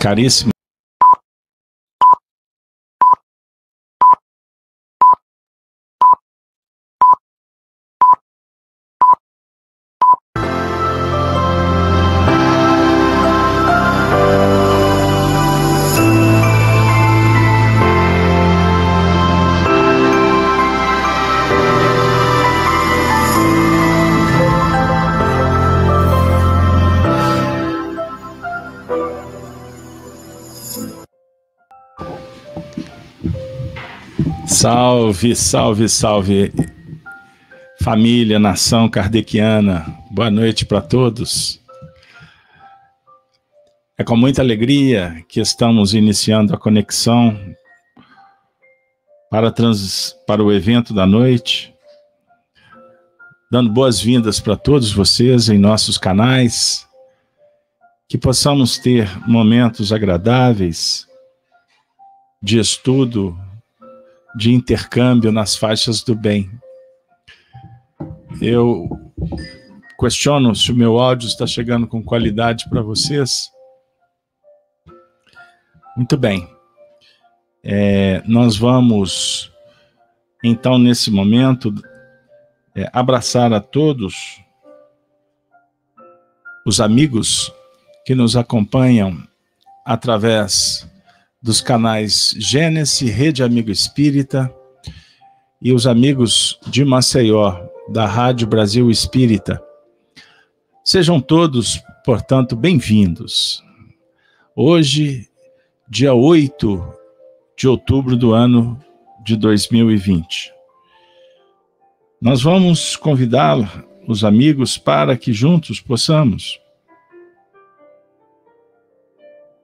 Caríssimo Salve, salve, salve, família, nação kardeciana. Boa noite para todos. É com muita alegria que estamos iniciando a conexão para, trans, para o evento da noite, dando boas-vindas para todos vocês em nossos canais, que possamos ter momentos agradáveis de estudo, de intercâmbio nas faixas do bem. Eu questiono se o meu áudio está chegando com qualidade para vocês. Muito bem. É, nós vamos, então, nesse momento, é, abraçar a todos os amigos que nos acompanham através dos canais Gênesis, Rede Amigo Espírita e os amigos de Maceió, da Rádio Brasil Espírita. Sejam todos, portanto, bem-vindos. Hoje, dia 8 de outubro do ano de 2020. Nós vamos convidar os amigos para que juntos possamos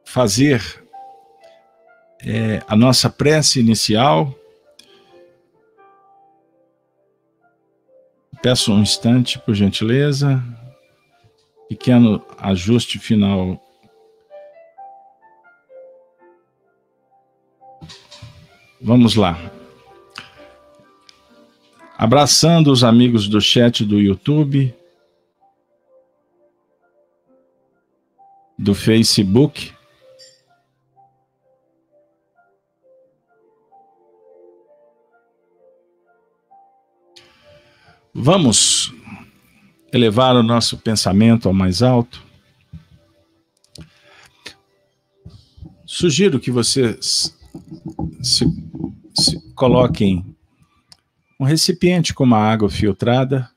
fazer é, a nossa prece inicial. Peço um instante, por gentileza. Pequeno ajuste final. Vamos lá. Abraçando os amigos do chat do YouTube, do Facebook, Vamos elevar o nosso pensamento ao mais alto. Sugiro que vocês se, se coloquem um recipiente com uma água filtrada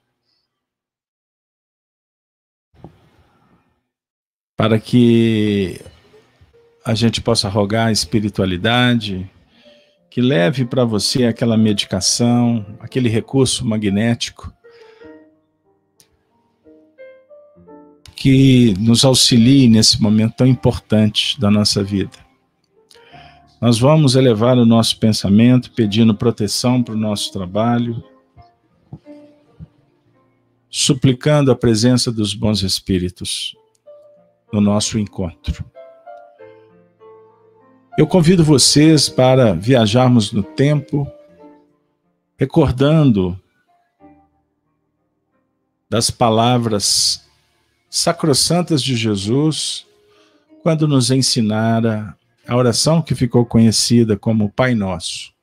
para que a gente possa rogar a espiritualidade, que leve para você aquela medicação, aquele recurso magnético que nos auxilie nesse momento tão importante da nossa vida. Nós vamos elevar o nosso pensamento pedindo proteção para o nosso trabalho, suplicando a presença dos bons espíritos no nosso encontro. Eu convido vocês para viajarmos no tempo, recordando das palavras sacrossantas de Jesus, quando nos ensinara a oração que ficou conhecida como Pai Nosso,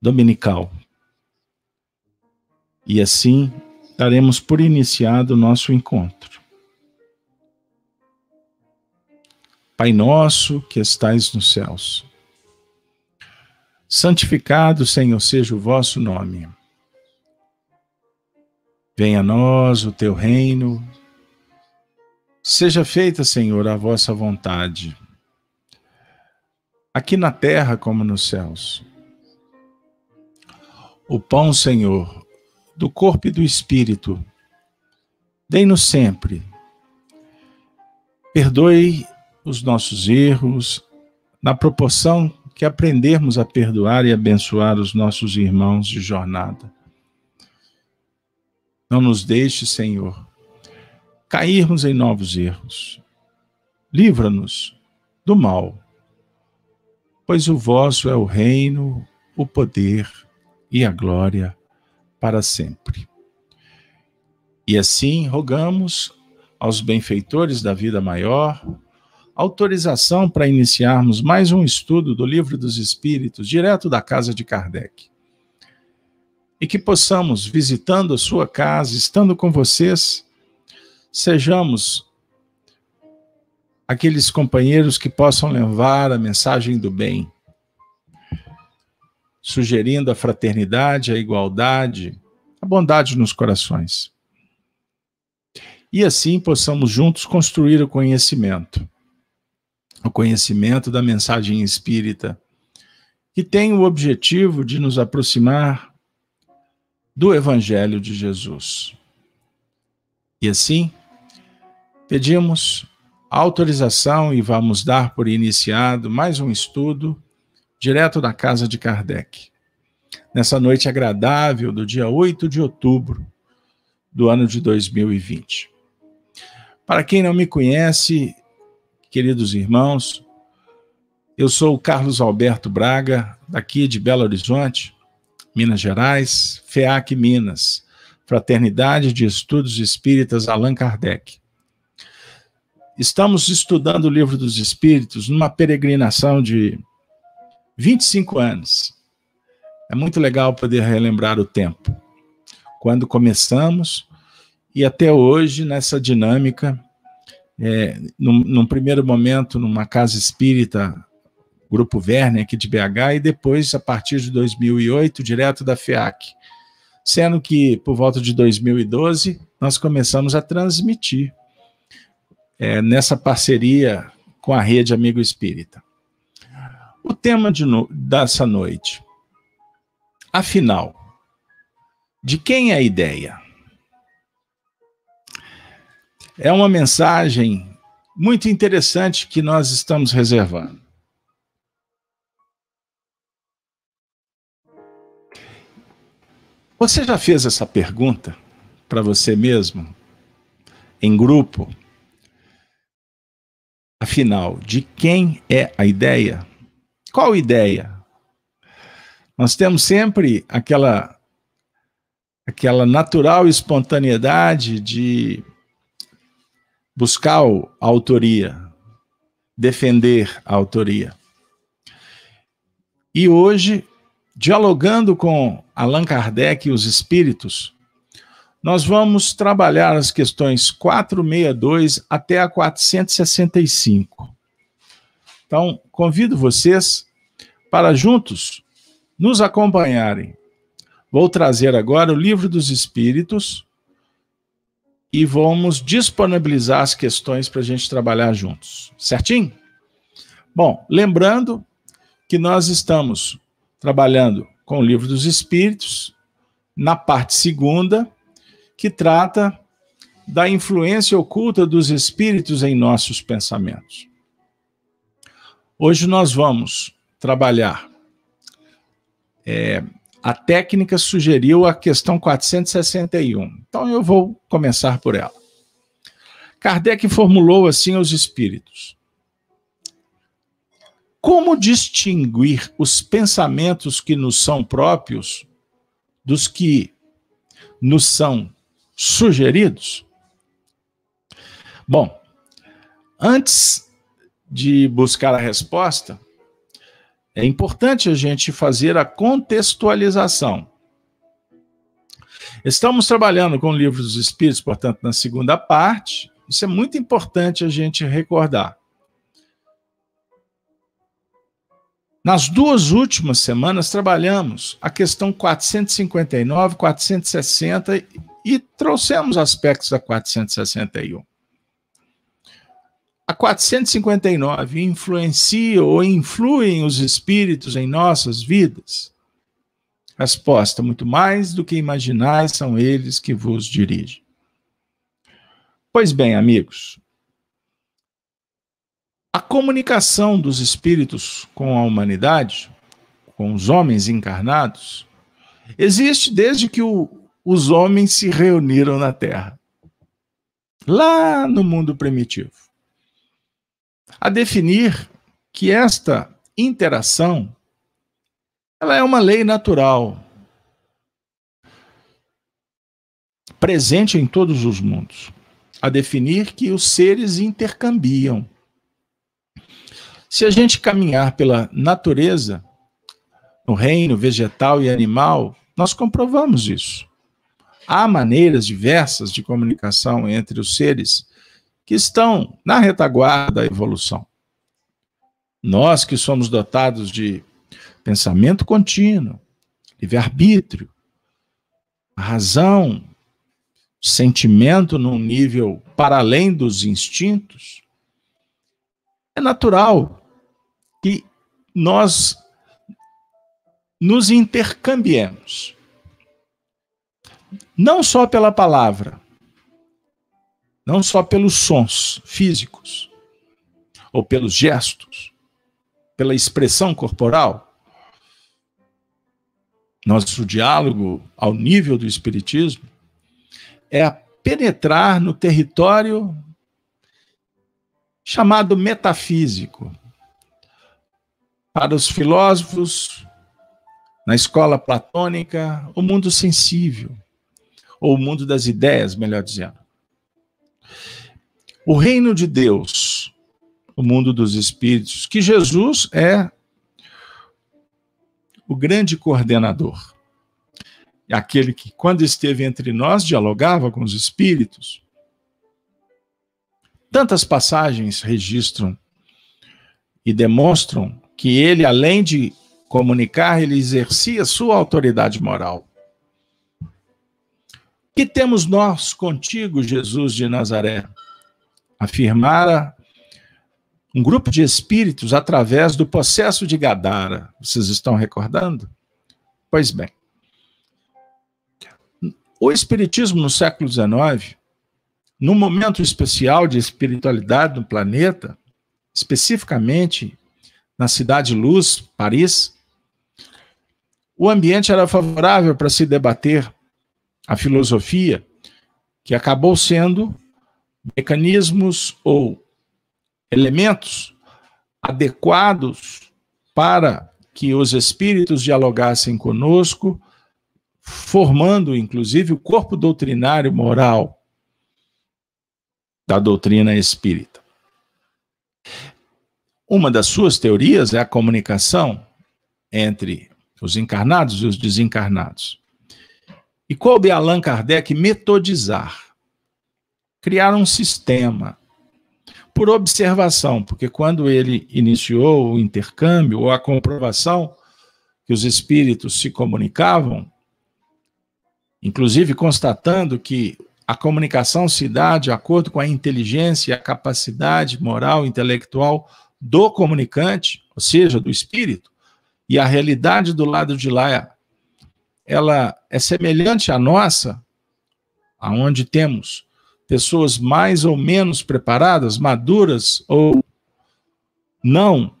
dominical. E assim daremos por iniciado o nosso encontro. Pai nosso que estais nos céus. Santificado, Senhor, seja o vosso nome. Venha a nós o teu reino. Seja feita, Senhor, a vossa vontade, aqui na terra como nos céus. O pão, Senhor, do corpo e do espírito, dei-nos sempre. Perdoe os nossos erros, na proporção que aprendermos a perdoar e abençoar os nossos irmãos de jornada. Não nos deixe, Senhor, cairmos em novos erros. Livra-nos do mal, pois o vosso é o reino, o poder e a glória para sempre. E assim rogamos aos benfeitores da vida maior, autorização para iniciarmos mais um estudo do Livro dos Espíritos, direto da casa de Kardec. E que possamos, visitando a sua casa, estando com vocês, sejamos aqueles companheiros que possam levar a mensagem do bem, sugerindo a fraternidade, a igualdade, a bondade nos corações. E assim possamos juntos construir o conhecimento, o conhecimento da mensagem espírita, que tem o objetivo de nos aproximar do Evangelho de Jesus. E assim, pedimos autorização e vamos dar por iniciado mais um estudo direto da casa de Kardec. Nessa noite agradável do dia 8 de outubro do ano de 2020. Para quem não me conhece, queridos irmãos, eu sou o Carlos Alberto Braga, daqui de Belo Horizonte, Minas Gerais, FEAC Minas, Fraternidade de Estudos Espíritas Allan Kardec. Estamos estudando o Livro dos Espíritos numa peregrinação de 25 anos. É muito legal poder relembrar o tempo. Quando começamos e até hoje nessa dinâmica, é, num, num, primeiro momento numa casa espírita, Grupo Verne aqui de BH, e depois, a partir de 2008, direto da FEAC. Sendo que, por volta de 2012, nós começamos a transmitir é, nessa parceria com a Rede Amigo Espírita. O tema de no, dessa noite. Afinal, de quem é a ideia? É uma mensagem muito interessante que nós estamos reservando. Você já fez essa pergunta para você mesmo, em grupo? Afinal, de quem é a ideia? Qual ideia? Nós temos sempre aquela aquela natural espontaneidade de buscar a autoria, defender a autoria. E hoje, dialogando com Allan Kardec e os espíritos, nós vamos trabalhar as questões 462 até a 465. Então, convido vocês para juntos nos acompanharem. Vou trazer agora o Livro dos Espíritos e vamos disponibilizar as questões para a gente trabalhar juntos. Certinho? Bom, lembrando que nós estamos trabalhando com o Livro dos Espíritos, na parte segunda, que trata da influência oculta dos espíritos em nossos pensamentos. Hoje nós vamos trabalhar. É, a técnica sugeriu a questão 461. Então eu vou começar por ela. Kardec formulou assim aos espíritos: Como distinguir os pensamentos que nos são próprios dos que nos são sugeridos? Bom, antes de buscar a resposta, é importante a gente fazer a contextualização. Estamos trabalhando com o livro dos Espíritos, portanto, na segunda parte. Isso é muito importante a gente recordar. Nas duas últimas semanas, trabalhamos a questão 459, 460 e trouxemos aspectos da 461. A 459 influencia ou influem os espíritos em nossas vidas? Resposta: muito mais do que imaginais são eles que vos dirigem. Pois bem, amigos, a comunicação dos espíritos com a humanidade, com os homens encarnados, existe desde que o, os homens se reuniram na Terra, lá no mundo primitivo a definir que esta interação ela é uma lei natural, presente em todos os mundos, a definir que os seres intercambiam. Se a gente caminhar pela natureza, no reino vegetal e animal, nós comprovamos isso. Há maneiras diversas de comunicação entre os seres que estão na retaguarda da evolução. Nós que somos dotados de pensamento contínuo, livre-arbítrio, razão, sentimento num nível para além dos instintos, é natural que nós nos intercambiemos. Não só pela palavra, não só pelos sons físicos ou pelos gestos, pela expressão corporal. Nosso diálogo ao nível do Espiritismo é penetrar no território chamado metafísico. Para os filósofos, na escola platônica, o mundo sensível, ou o mundo das ideias, melhor dizendo. O reino de Deus, o mundo dos espíritos, que Jesus é o grande coordenador. Aquele que, quando esteve entre nós, dialogava com os espíritos. Tantas passagens registram e demonstram que ele, além de comunicar, ele exercia sua autoridade moral. Que temos nós contigo, Jesus de Nazaré? Afirmara um grupo de espíritos através do processo de Gadara. Vocês estão recordando? Pois bem. O Espiritismo no século XIX, num momento especial de espiritualidade no planeta, especificamente na Cidade Luz, Paris, o ambiente era favorável para se debater a filosofia, que acabou sendo mecanismos ou elementos adequados para que os espíritos dialogassem conosco, formando inclusive o corpo doutrinário moral da doutrina espírita. Uma das suas teorias é a comunicação entre os encarnados e os desencarnados. E coube Allan Kardec metodizar, criar um sistema por observação, porque quando ele iniciou o intercâmbio ou a comprovação que os espíritos se comunicavam, inclusive constatando que a comunicação se dá de acordo com a inteligência e a capacidade moral, intelectual do comunicante, ou seja, do espírito, e a realidade do lado de lá ela é semelhante à nossa, aonde temos pessoas mais ou menos preparadas, maduras ou não.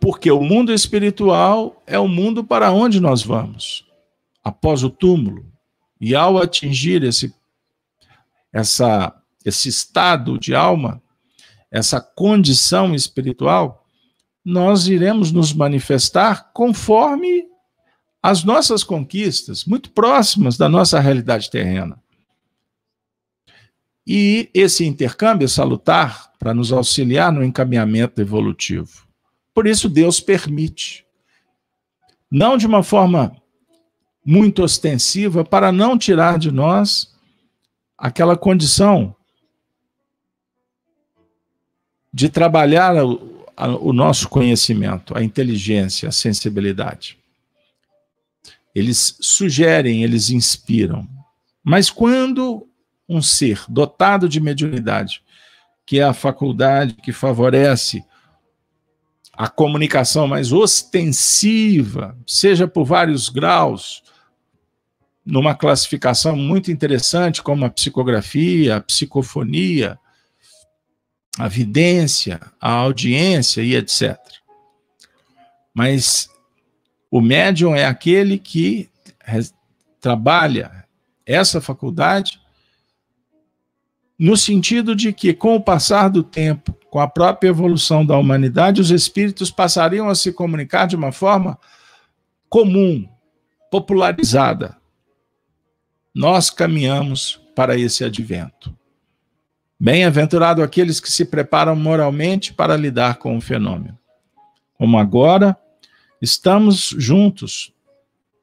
Porque o mundo espiritual é o mundo para onde nós vamos após o túmulo. E ao atingir esse essa esse estado de alma, essa condição espiritual, nós iremos nos manifestar conforme as nossas conquistas, muito próximas da nossa realidade terrena. E esse intercâmbio é salutar para nos auxiliar no encaminhamento evolutivo. Por isso, Deus permite. Não de uma forma muito ostensiva, para não tirar de nós aquela condição de trabalhar o, a, o nosso conhecimento, a inteligência, a sensibilidade. Eles sugerem, eles inspiram. Mas quando um ser dotado de mediunidade, que é a faculdade que favorece a comunicação mais ostensiva, seja por vários graus, numa classificação muito interessante, como a psicografia, a psicofonia, a vidência, a audiência e etc. Mas o médium é aquele que trabalha essa faculdade no sentido de que, com o passar do tempo, com a própria evolução da humanidade, os espíritos passariam a se comunicar de uma forma comum, popularizada. Nós caminhamos para esse advento. Bem-aventurado aqueles que se preparam moralmente para lidar com o fenômeno. Como agora estamos juntos,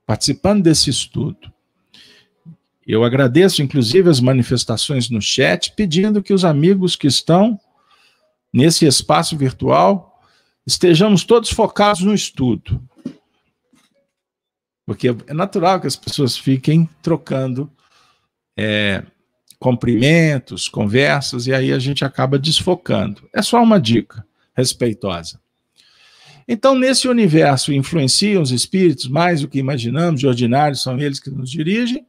participando desse estudo. Eu agradeço, inclusive, as manifestações no chat, pedindo que os amigos que estão nesse espaço virtual estejamos todos focados no estudo. Porque é natural que as pessoas fiquem trocando é, cumprimentos, conversas, e aí a gente acaba desfocando. É só uma dica respeitosa. Então, nesse universo influenciam os espíritos mais do que imaginamos, de ordinários são eles que nos dirigem.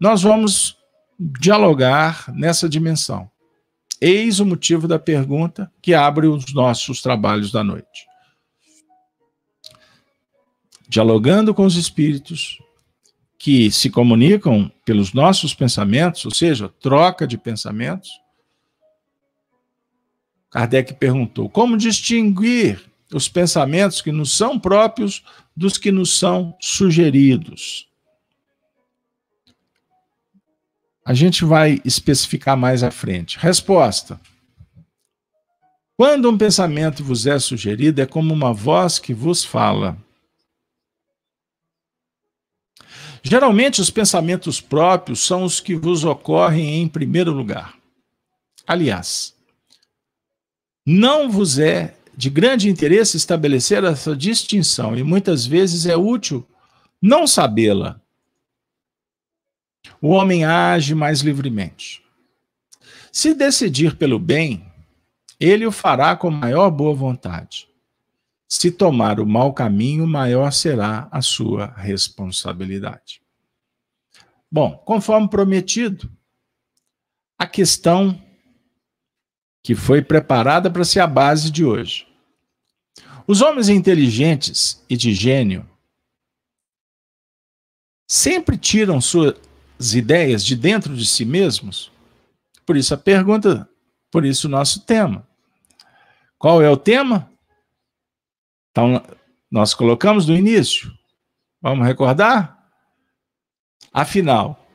Nós vamos dialogar nessa dimensão. Eis o motivo da pergunta que abre os nossos trabalhos da noite. Dialogando com os espíritos que se comunicam pelos nossos pensamentos, ou seja, troca de pensamentos. Kardec perguntou: como distinguir os pensamentos que nos são próprios dos que nos são sugeridos. A gente vai especificar mais à frente. Resposta: Quando um pensamento vos é sugerido, é como uma voz que vos fala. Geralmente, os pensamentos próprios são os que vos ocorrem em primeiro lugar. Aliás, não vos é de grande interesse estabelecer essa distinção e muitas vezes é útil não sabê-la. O homem age mais livremente. Se decidir pelo bem, ele o fará com maior boa vontade. Se tomar o mau caminho, maior será a sua responsabilidade. Bom, conforme prometido, a questão que foi preparada para ser a base de hoje. Os homens inteligentes e de gênio sempre tiram suas ideias de dentro de si mesmos? Por isso a pergunta, por isso o nosso tema. Qual é o tema? Então, nós colocamos no início. Vamos recordar? Afinal,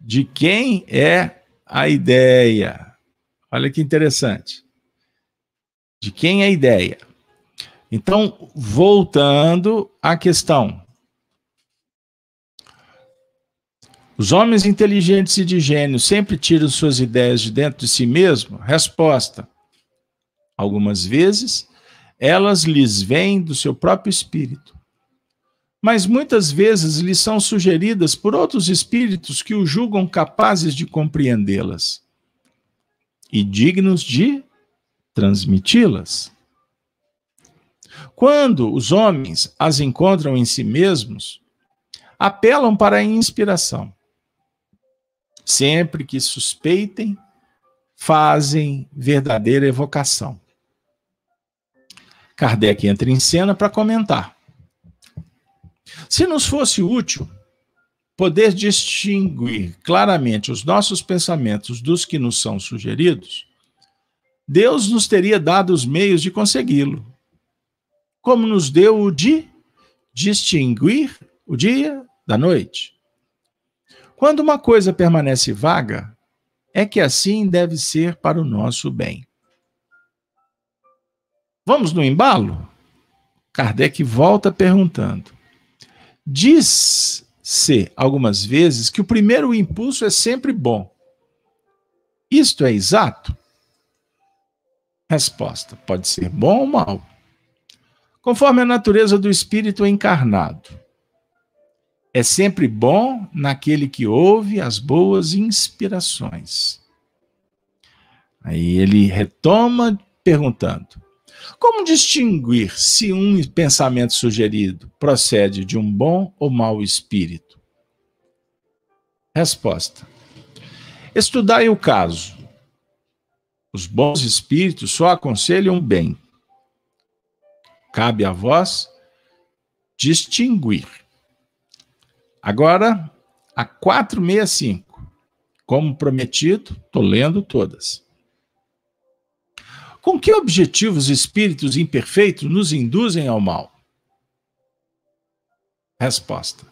de quem é a ideia? Olha que interessante. De quem é a ideia? Então, voltando à questão. Os homens inteligentes e de gênio sempre tiram suas ideias de dentro de si mesmo? Resposta: Algumas vezes, elas lhes vêm do seu próprio espírito. Mas muitas vezes lhes são sugeridas por outros espíritos que o julgam capazes de compreendê-las e dignos de transmiti-las. Quando os homens as encontram em si mesmos, apelam para a inspiração. Sempre que suspeitem, fazem verdadeira evocação. Kardec entra em cena para comentar. Se nos fosse útil poder distinguir claramente os nossos pensamentos dos que nos são sugeridos, Deus nos teria dado os meios de consegui-lo como nos deu o de distinguir o dia da noite. Quando uma coisa permanece vaga, é que assim deve ser para o nosso bem. Vamos no embalo? Kardec volta perguntando. Diz-se algumas vezes que o primeiro impulso é sempre bom. Isto é exato? Resposta: pode ser bom ou mal conforme a natureza do espírito encarnado. É sempre bom naquele que ouve as boas inspirações. Aí ele retoma perguntando: como distinguir se um pensamento sugerido procede de um bom ou mau espírito? Resposta: Estudai o caso. Os bons espíritos só aconselham bem Cabe a vós distinguir. Agora, a 465. Como prometido, estou lendo todas. Com que objetivo os espíritos imperfeitos nos induzem ao mal? Resposta: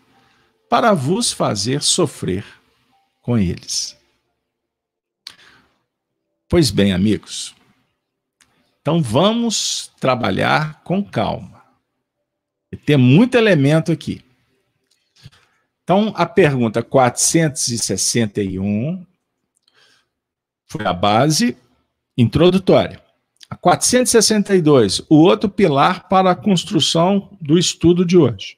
Para vos fazer sofrer com eles. Pois bem, amigos, então vamos trabalhar com calma. Tem muito elemento aqui. Então, a pergunta 461 foi a base introdutória. A 462, o outro pilar para a construção do estudo de hoje.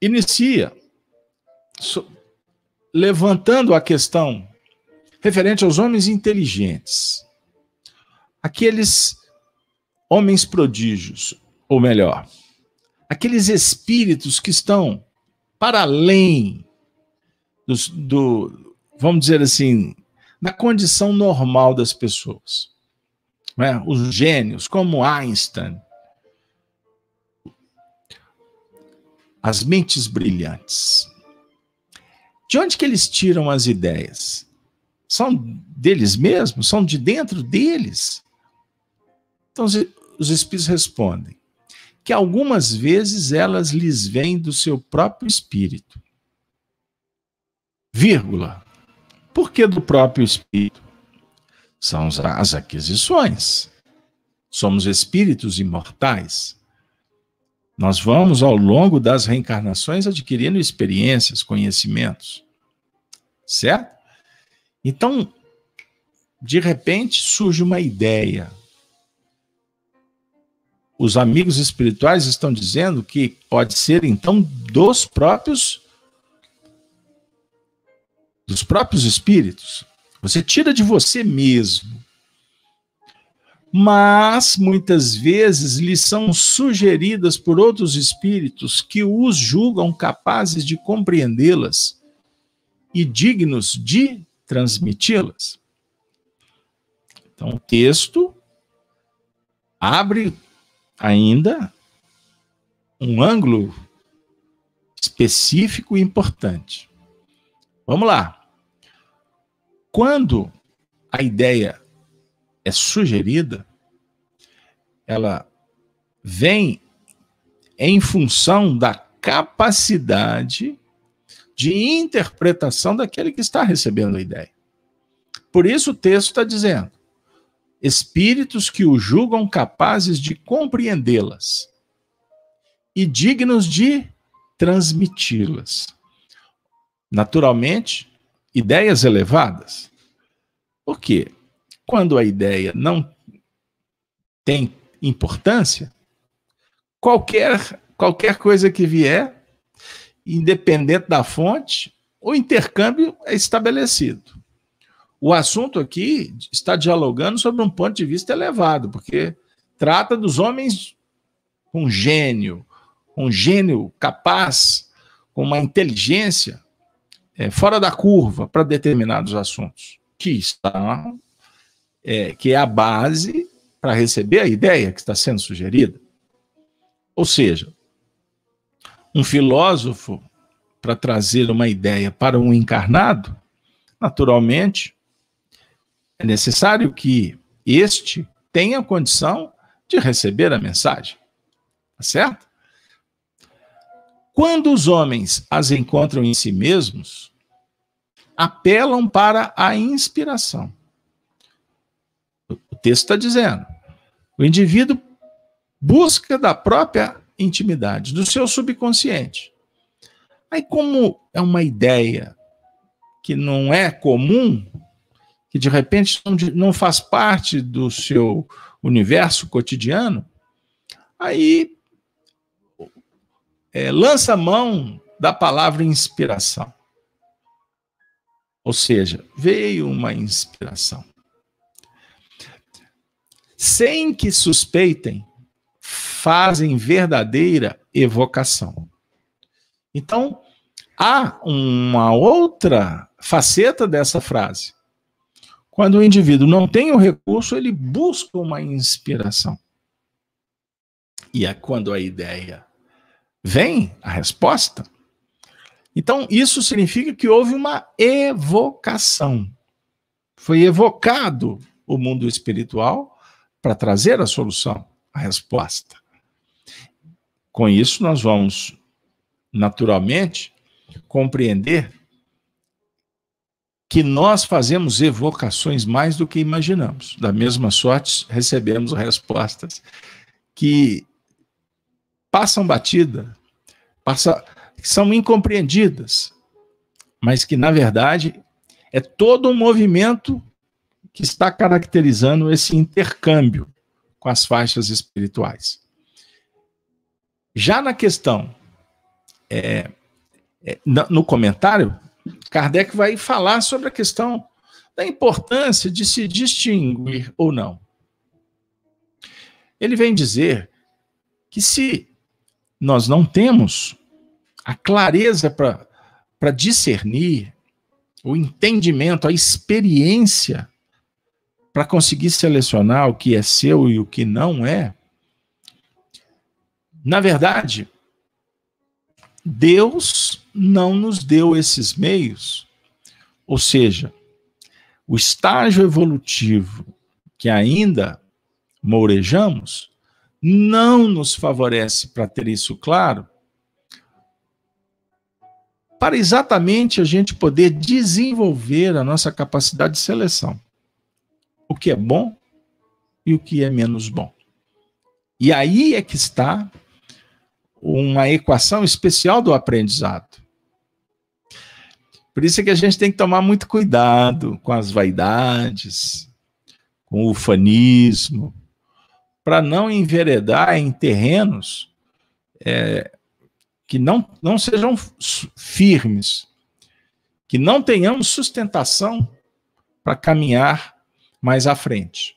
Inicia levantando a questão referente aos homens inteligentes. Aqueles homens prodígios, ou melhor, aqueles espíritos que estão para além do, vamos dizer assim, da condição normal das pessoas. Né? Os gênios, como Einstein, as mentes brilhantes. De onde que eles tiram as ideias? São deles mesmos? São de dentro deles? Então os espíritos respondem que algumas vezes elas lhes vêm do seu próprio espírito. Vírgula. Por que do próprio espírito? São as aquisições. Somos espíritos imortais. Nós vamos, ao longo das reencarnações, adquirindo experiências, conhecimentos. Certo? Então, de repente, surge uma ideia. Os amigos espirituais estão dizendo que pode ser, então, dos próprios dos próprios espíritos. Você tira de você mesmo mas muitas vezes lhes são sugeridas por outros espíritos que os julgam capazes de compreendê-las e dignos de transmiti-las. Então, o texto abre ainda um ângulo específico e importante. Vamos lá. Quando a ideia é sugerida, ela vem em função da capacidade de interpretação daquele que está recebendo a ideia. Por isso o texto está dizendo: espíritos que o julgam capazes de compreendê-las e dignos de transmiti-las. Naturalmente, ideias elevadas. Por quê? Quando a ideia não tem importância, qualquer, qualquer coisa que vier, independente da fonte, o intercâmbio é estabelecido. O assunto aqui está dialogando sobre um ponto de vista elevado, porque trata dos homens com gênio, um gênio capaz, com uma inteligência é, fora da curva para determinados assuntos, que estão é, que é a base para receber a ideia que está sendo sugerida. Ou seja, um filósofo, para trazer uma ideia para um encarnado, naturalmente, é necessário que este tenha condição de receber a mensagem. Tá certo? Quando os homens as encontram em si mesmos, apelam para a inspiração texto está dizendo. O indivíduo busca da própria intimidade, do seu subconsciente. Aí, como é uma ideia que não é comum, que de repente não faz parte do seu universo cotidiano, aí é, lança mão da palavra inspiração. Ou seja, veio uma inspiração sem que suspeitem, fazem verdadeira evocação. Então, há uma outra faceta dessa frase. Quando o indivíduo não tem o recurso, ele busca uma inspiração. E é quando a ideia vem, a resposta. Então, isso significa que houve uma evocação. Foi evocado o mundo espiritual para trazer a solução, a resposta. Com isso, nós vamos, naturalmente, compreender que nós fazemos evocações mais do que imaginamos. Da mesma sorte, recebemos respostas que passam batida, passa, são incompreendidas, mas que, na verdade, é todo um movimento que está caracterizando esse intercâmbio com as faixas espirituais. Já na questão, é, é, no comentário, Kardec vai falar sobre a questão da importância de se distinguir ou não. Ele vem dizer que se nós não temos a clareza para discernir, o entendimento, a experiência para conseguir selecionar o que é seu e o que não é, na verdade, Deus não nos deu esses meios, ou seja, o estágio evolutivo que ainda mourejamos não nos favorece para ter isso claro, para exatamente a gente poder desenvolver a nossa capacidade de seleção. O que é bom e o que é menos bom. E aí é que está uma equação especial do aprendizado. Por isso é que a gente tem que tomar muito cuidado com as vaidades, com o ufanismo, para não enveredar em terrenos é, que não, não sejam firmes, que não tenhamos sustentação para caminhar mais à frente.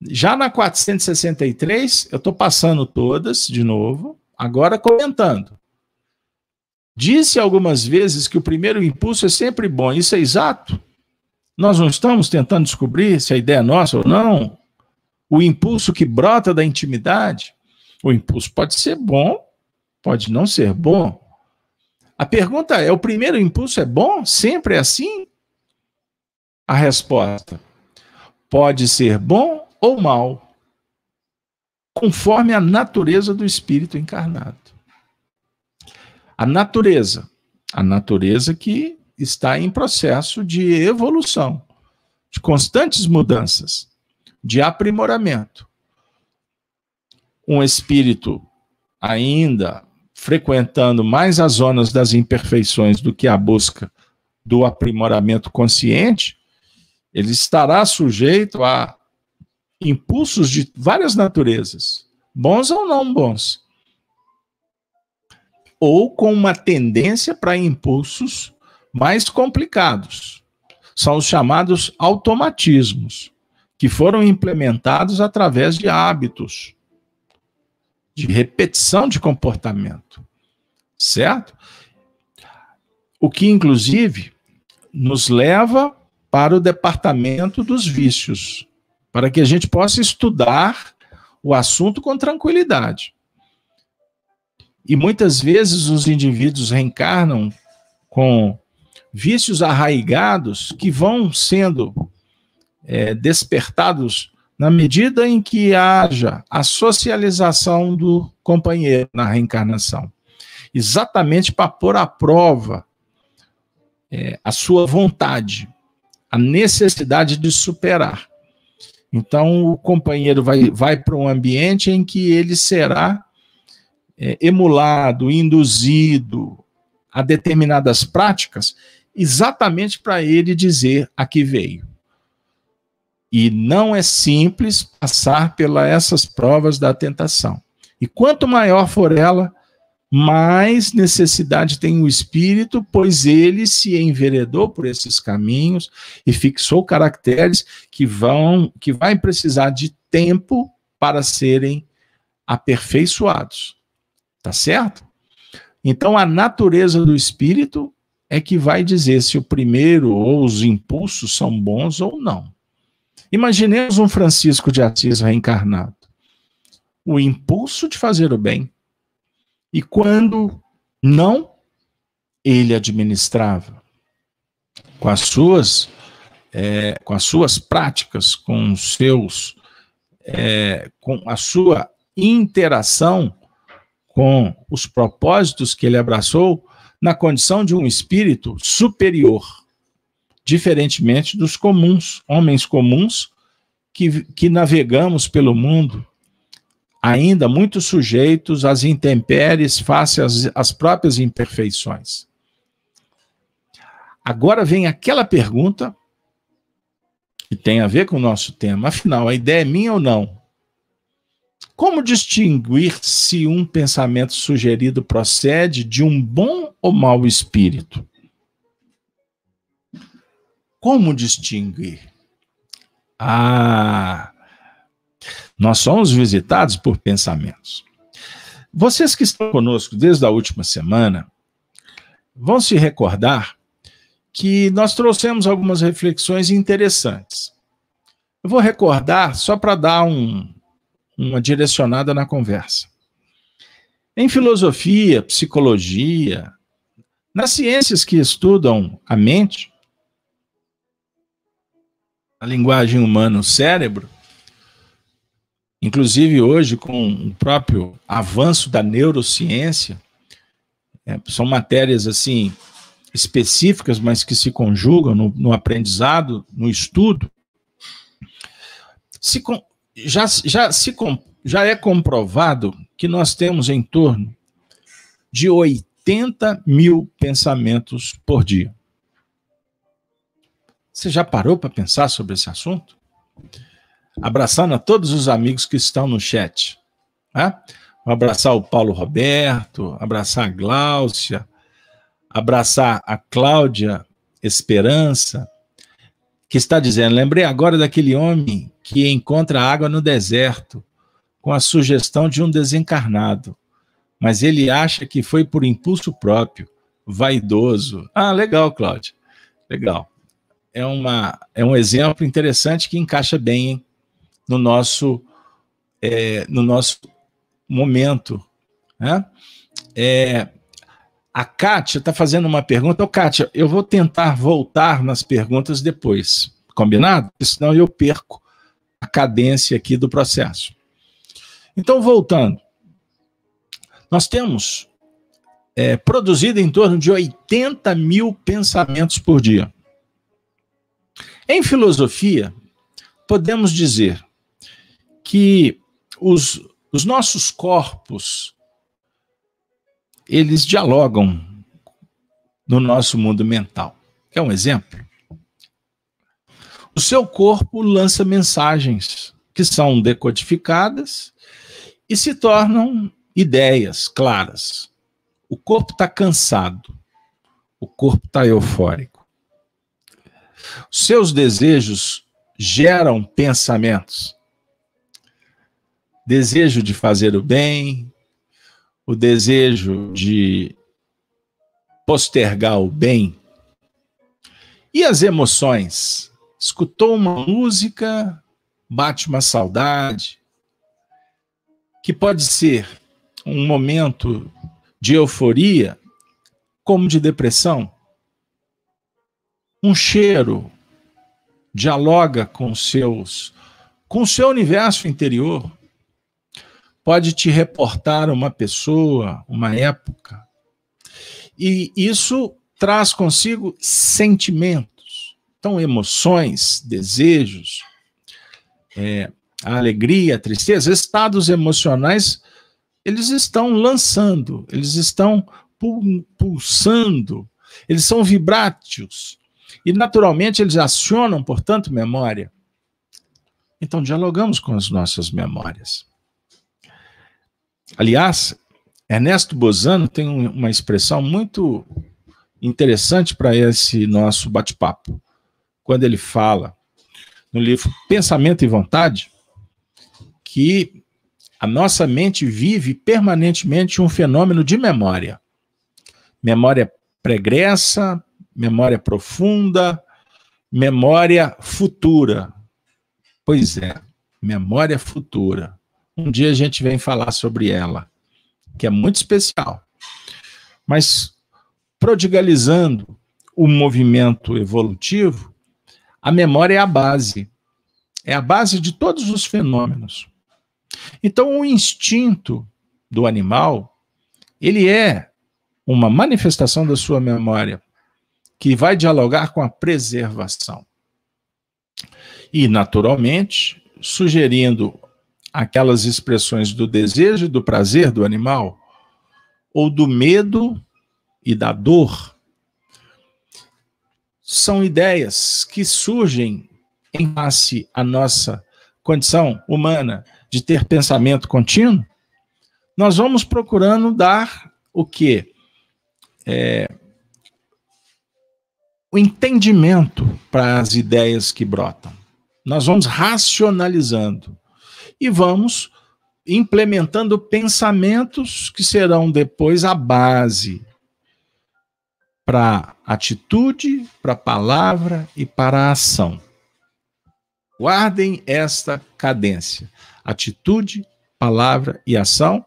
Já na 463, eu estou passando todas de novo, Agora comentando. Disse algumas vezes que o primeiro impulso é sempre bom. Isso é exato? Nós não estamos tentando descobrir se a ideia é nossa ou não. O impulso que brota da intimidade, o impulso pode ser bom, pode não ser bom. A pergunta é: o primeiro impulso é bom? Sempre é assim? A resposta: pode ser bom ou mal conforme a natureza do espírito encarnado. A natureza, a natureza que está em processo de evolução, de constantes mudanças, de aprimoramento. Um espírito ainda frequentando mais as zonas das imperfeições do que a busca do aprimoramento consciente, ele estará sujeito a impulsos de várias naturezas, bons ou não bons, ou com uma tendência para impulsos mais complicados. São os chamados automatismos, que foram implementados através de hábitos, de repetição de comportamento. Certo? O que, inclusive, nos leva para o departamento dos vícios, para que a gente possa estudar o assunto com tranquilidade. E muitas vezes os indivíduos reencarnam com vícios arraigados que vão sendo é, despertados na medida em que haja a socialização do companheiro na reencarnação. Exatamente para pôr à prova é, a sua vontade, a necessidade de superar. Então, o companheiro vai, vai para um ambiente em que ele será é, emulado, induzido a determinadas práticas, exatamente para ele dizer a que veio. E não é simples passar pelas essas provas da tentação. E quanto maior for ela, mais necessidade tem o espírito, pois ele se enveredou por esses caminhos e fixou caracteres que vão que vai precisar de tempo para serem aperfeiçoados. Tá certo? Então a natureza do espírito é que vai dizer se o primeiro ou os impulsos são bons ou não. Imaginemos um Francisco de Assis reencarnado. O impulso de fazer o bem e quando não, ele administrava com as suas, é, com as suas práticas, com os seus, é, com a sua interação com os propósitos que ele abraçou na condição de um espírito superior, diferentemente dos comuns, homens comuns que, que navegamos pelo mundo, ainda muito sujeitos às intempéries face às, às próprias imperfeições. Agora vem aquela pergunta que tem a ver com o nosso tema. Afinal, a ideia é minha ou não? Como distinguir se um pensamento sugerido procede de um bom ou mau espírito? Como distinguir? Ah, nós somos visitados por pensamentos. Vocês que estão conosco desde a última semana vão se recordar que nós trouxemos algumas reflexões interessantes. Eu vou recordar só para dar um, uma direcionada na conversa. Em filosofia, psicologia, nas ciências que estudam a mente, a linguagem humana, o cérebro, inclusive hoje com o próprio avanço da neurociência, é, são matérias assim específicas, mas que se conjugam no, no aprendizado, no estudo, se, já, já, se, já é comprovado que nós temos em torno de 80 mil pensamentos por dia. Você já parou para pensar sobre esse assunto? Abraçando a todos os amigos que estão no chat. Né? Vou abraçar o Paulo Roberto, abraçar a Gláucia, abraçar a Cláudia Esperança, que está dizendo: lembrei agora daquele homem que encontra água no deserto, com a sugestão de um desencarnado, mas ele acha que foi por impulso próprio, vaidoso. Ah, legal, Cláudia. Legal. É, uma, é um exemplo interessante que encaixa bem hein, no nosso é, no nosso momento. Né? É, a Kátia está fazendo uma pergunta. Ô, Kátia, eu vou tentar voltar nas perguntas depois, combinado? Senão eu perco a cadência aqui do processo. Então, voltando. Nós temos é, produzido em torno de 80 mil pensamentos por dia. Em filosofia, podemos dizer que os, os nossos corpos eles dialogam no nosso mundo mental. Quer um exemplo? O seu corpo lança mensagens que são decodificadas e se tornam ideias claras. O corpo está cansado, o corpo está eufórico. Seus desejos geram pensamentos. Desejo de fazer o bem, o desejo de postergar o bem. E as emoções? Escutou uma música, bate uma saudade, que pode ser um momento de euforia, como de depressão. Um cheiro dialoga com seus com o seu universo interior pode te reportar uma pessoa, uma época. E isso traz consigo sentimentos, então emoções, desejos, é, a alegria, a tristeza, estados emocionais, eles estão lançando, eles estão pulsando, eles são vibrátios. E naturalmente eles acionam, portanto, memória. Então dialogamos com as nossas memórias. Aliás, Ernesto Bozano tem uma expressão muito interessante para esse nosso bate-papo. Quando ele fala no livro Pensamento e Vontade, que a nossa mente vive permanentemente um fenômeno de memória. Memória pregressa, memória profunda, memória futura. Pois é, memória futura. Um dia a gente vem falar sobre ela, que é muito especial. Mas prodigalizando o movimento evolutivo, a memória é a base. É a base de todos os fenômenos. Então, o instinto do animal, ele é uma manifestação da sua memória, que vai dialogar com a preservação. E, naturalmente, sugerindo aquelas expressões do desejo e do prazer do animal, ou do medo e da dor, são ideias que surgem em face à nossa condição humana de ter pensamento contínuo, nós vamos procurando dar o quê? É, o entendimento para as ideias que brotam. Nós vamos racionalizando e vamos implementando pensamentos que serão depois a base para atitude, para palavra e para a ação. Guardem esta cadência: atitude, palavra e ação,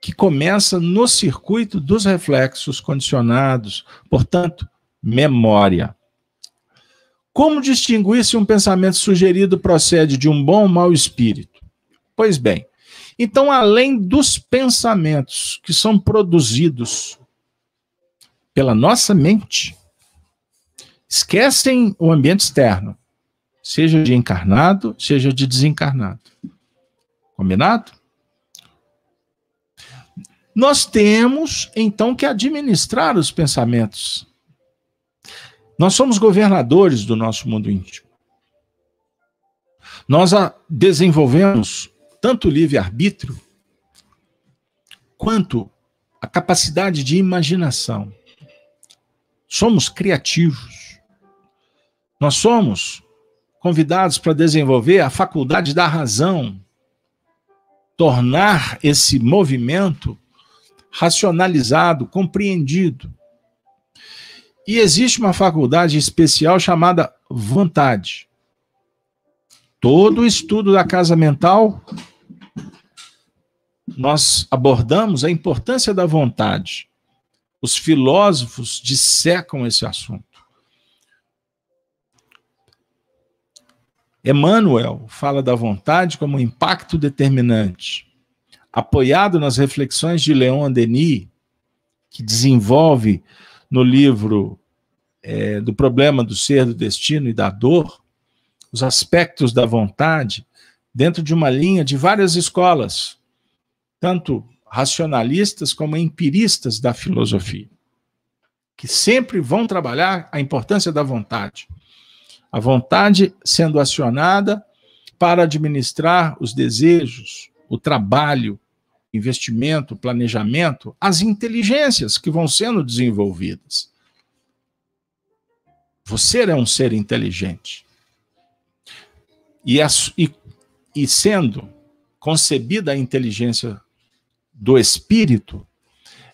que começa no circuito dos reflexos condicionados, portanto, memória. Como distinguir se um pensamento sugerido procede de um bom ou mau espírito? Pois bem, então, além dos pensamentos que são produzidos pela nossa mente, esquecem o ambiente externo, seja de encarnado, seja de desencarnado. Combinado? Nós temos, então, que administrar os pensamentos. Nós somos governadores do nosso mundo íntimo. Nós desenvolvemos tanto o livre-arbítrio quanto a capacidade de imaginação. Somos criativos. Nós somos convidados para desenvolver a faculdade da razão, tornar esse movimento racionalizado, compreendido. E existe uma faculdade especial chamada vontade. Todo estudo da casa mental nós abordamos a importância da vontade. Os filósofos dissecam esse assunto. Emmanuel fala da vontade como um impacto determinante. Apoiado nas reflexões de Leon Denis, que desenvolve no livro é, do problema do ser, do destino e da dor, os aspectos da vontade, dentro de uma linha de várias escolas, tanto racionalistas como empiristas da filosofia, que sempre vão trabalhar a importância da vontade. A vontade sendo acionada para administrar os desejos, o trabalho, investimento, planejamento, as inteligências que vão sendo desenvolvidas. Você é um ser inteligente. E, e, e sendo concebida a inteligência do espírito,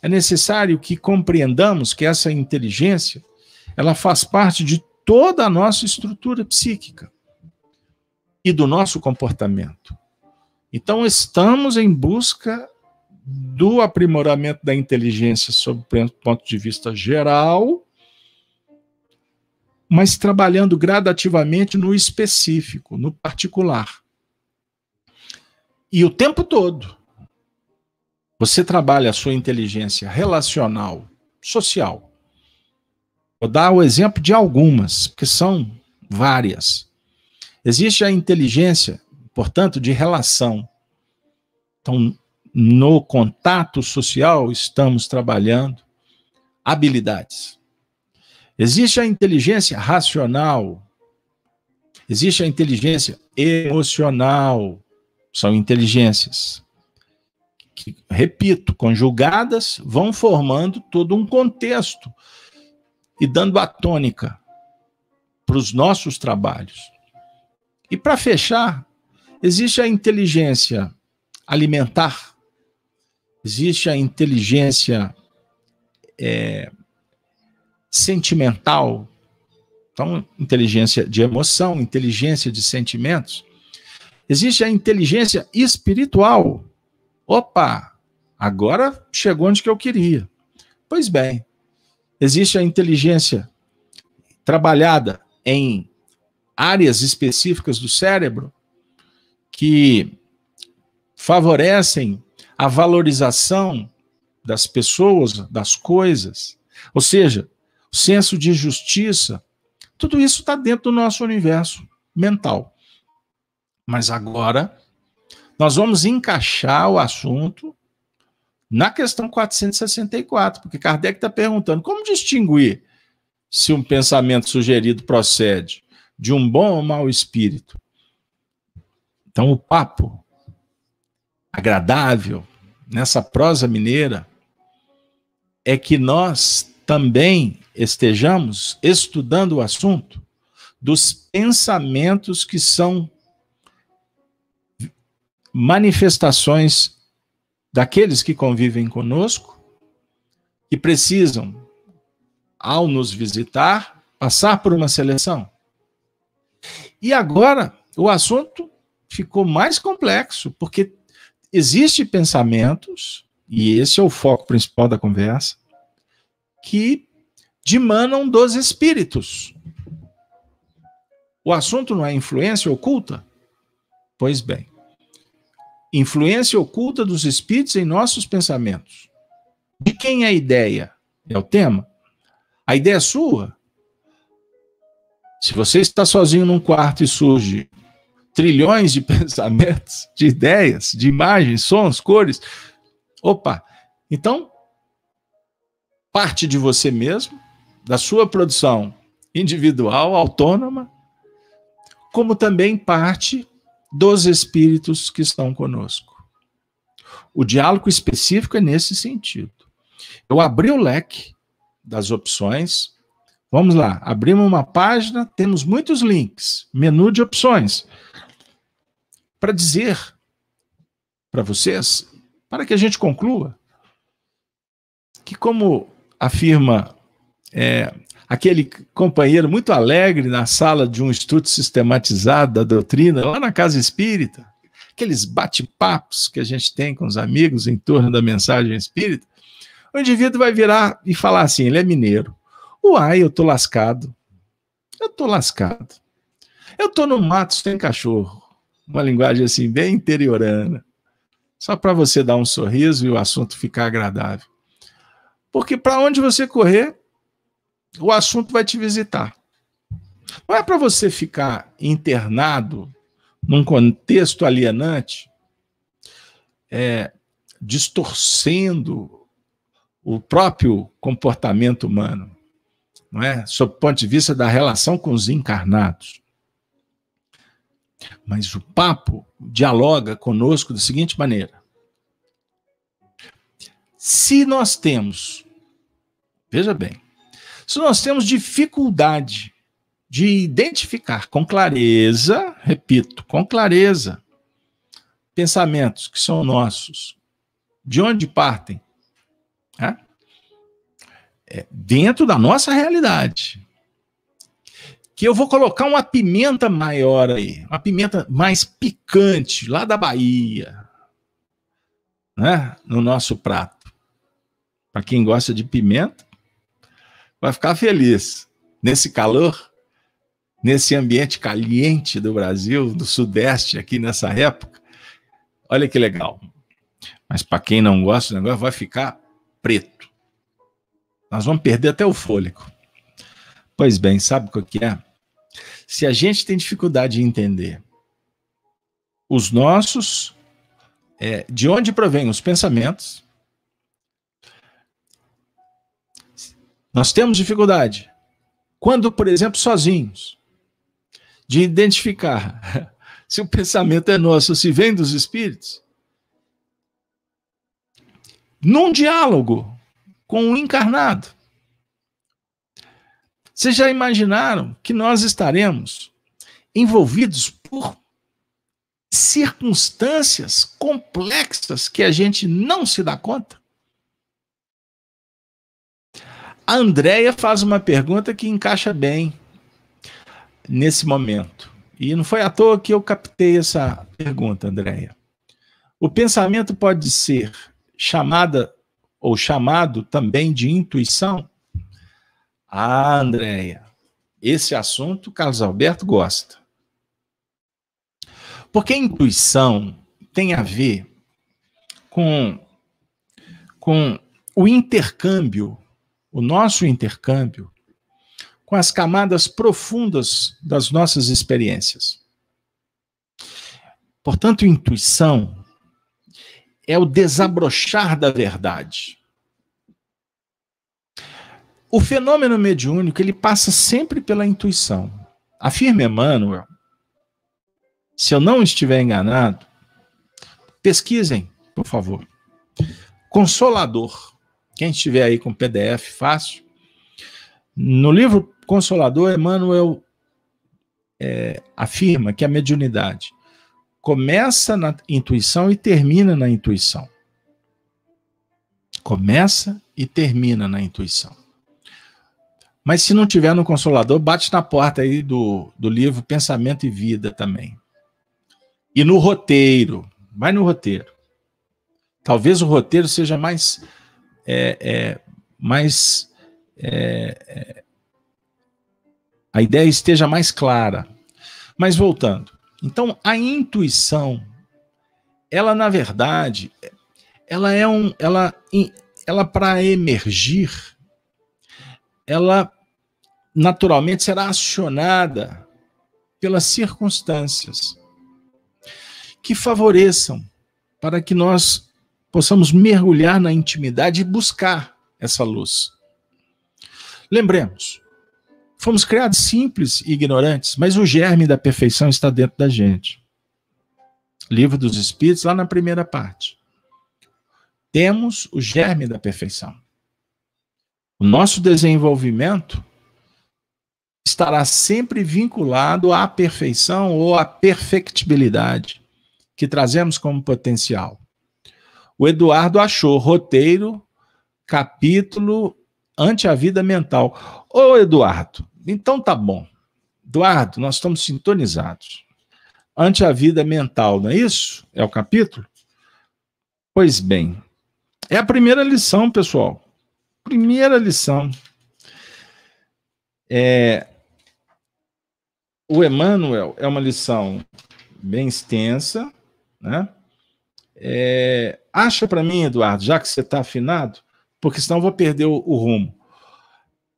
é necessário que compreendamos que essa inteligência, ela faz parte de toda a nossa estrutura psíquica e do nosso comportamento. Então estamos em busca do aprimoramento da inteligência sob o ponto de vista geral, mas trabalhando gradativamente no específico, no particular. E o tempo todo. Você trabalha a sua inteligência relacional, social. Vou dar o exemplo de algumas, porque são várias. Existe a inteligência, portanto, de relação. Então, no contato social, estamos trabalhando habilidades. Existe a inteligência racional, existe a inteligência emocional, são inteligências que, repito, conjugadas, vão formando todo um contexto e dando a tônica para os nossos trabalhos. E para fechar, existe a inteligência alimentar, existe a inteligência é, sentimental, então, inteligência de emoção, inteligência de sentimentos. Existe a inteligência espiritual, Opa, agora chegou onde que eu queria. Pois bem, existe a inteligência trabalhada em áreas específicas do cérebro que favorecem a valorização das pessoas, das coisas. Ou seja, o senso de justiça, tudo isso está dentro do nosso universo mental. Mas agora nós vamos encaixar o assunto na questão 464, porque Kardec está perguntando como distinguir se um pensamento sugerido procede de um bom ou mau espírito. Então, o papo agradável nessa prosa mineira é que nós também estejamos estudando o assunto dos pensamentos que são manifestações daqueles que convivem conosco, que precisam, ao nos visitar, passar por uma seleção. E agora o assunto ficou mais complexo, porque existem pensamentos, e esse é o foco principal da conversa, que dimanam dos espíritos. O assunto não é influência oculta? Pois bem, influência oculta dos espíritos em nossos pensamentos. De quem é a ideia? É o tema? A ideia é sua? Se você está sozinho num quarto e surge trilhões de pensamentos, de ideias, de imagens, sons, cores, opa, então parte de você mesmo, da sua produção individual, autônoma, como também parte dos espíritos que estão conosco. O diálogo específico é nesse sentido. Eu abri o leque das opções. Vamos lá, abrimos uma página, temos muitos links, menu de opções. Para dizer para vocês, para que a gente conclua, que como afirma é, aquele companheiro muito alegre na sala de um estudo sistematizado da doutrina, lá na casa espírita, aqueles bate-papos que a gente tem com os amigos em torno da mensagem espírita, o indivíduo vai virar e falar assim: ele é mineiro. Uai, eu tô lascado. Eu tô lascado. Eu tô no mato sem cachorro. Uma linguagem assim, bem interiorana. Só para você dar um sorriso e o assunto ficar agradável. Porque para onde você correr, o assunto vai te visitar. Não é para você ficar internado num contexto alienante, é, distorcendo o próprio comportamento humano, não é? Sob o ponto de vista da relação com os encarnados. Mas o papo dialoga conosco da seguinte maneira: se nós temos, veja bem, se nós temos dificuldade de identificar com clareza, repito, com clareza, pensamentos que são nossos, de onde partem? É? Dentro da nossa realidade. Que eu vou colocar uma pimenta maior aí, uma pimenta mais picante, lá da Bahia, né? no nosso prato. Para quem gosta de pimenta, vai ficar feliz. Nesse calor, nesse ambiente caliente do Brasil, do Sudeste, aqui nessa época. Olha que legal. Mas para quem não gosta do negócio, vai ficar preto. Nós vamos perder até o fôlego. Pois bem, sabe o que é? Se a gente tem dificuldade de entender os nossos, é, de onde provém os pensamentos, Nós temos dificuldade, quando, por exemplo, sozinhos, de identificar se o pensamento é nosso, se vem dos espíritos. Num diálogo com o encarnado. Vocês já imaginaram que nós estaremos envolvidos por circunstâncias complexas que a gente não se dá conta? A Andrea faz uma pergunta que encaixa bem nesse momento. E não foi à toa que eu captei essa pergunta, Andréia. O pensamento pode ser chamada ou chamado também de intuição? Ah, Andréia, esse assunto Carlos Alberto gosta. Porque intuição tem a ver com, com o intercâmbio o nosso intercâmbio com as camadas profundas das nossas experiências. Portanto, intuição é o desabrochar da verdade. O fenômeno mediúnico ele passa sempre pela intuição. Afirma Emmanuel, se eu não estiver enganado, pesquisem, por favor. Consolador. Quem estiver aí com PDF fácil. No livro Consolador, Emmanuel é, afirma que a mediunidade começa na intuição e termina na intuição. Começa e termina na intuição. Mas se não tiver no Consolador, bate na porta aí do, do livro Pensamento e Vida também. E no roteiro, vai no roteiro. Talvez o roteiro seja mais. É, é, mais é, é a ideia esteja mais clara. Mas voltando. Então, a intuição, ela, na verdade, ela é um. Ela, ela para emergir, ela naturalmente será acionada pelas circunstâncias que favoreçam para que nós possamos mergulhar na intimidade e buscar essa luz. Lembremos, fomos criados simples e ignorantes, mas o germe da perfeição está dentro da gente. Livro dos Espíritos, lá na primeira parte. Temos o germe da perfeição. O nosso desenvolvimento estará sempre vinculado à perfeição ou à perfectibilidade que trazemos como potencial. O Eduardo achou roteiro, capítulo ante a vida mental. Ô Eduardo, então tá bom. Eduardo, nós estamos sintonizados. Ante a vida mental, não é isso? É o capítulo? Pois bem, é a primeira lição, pessoal. Primeira lição. É, o Emmanuel é uma lição bem extensa, né? É, acha para mim, Eduardo, já que você está afinado, porque senão eu vou perder o, o rumo.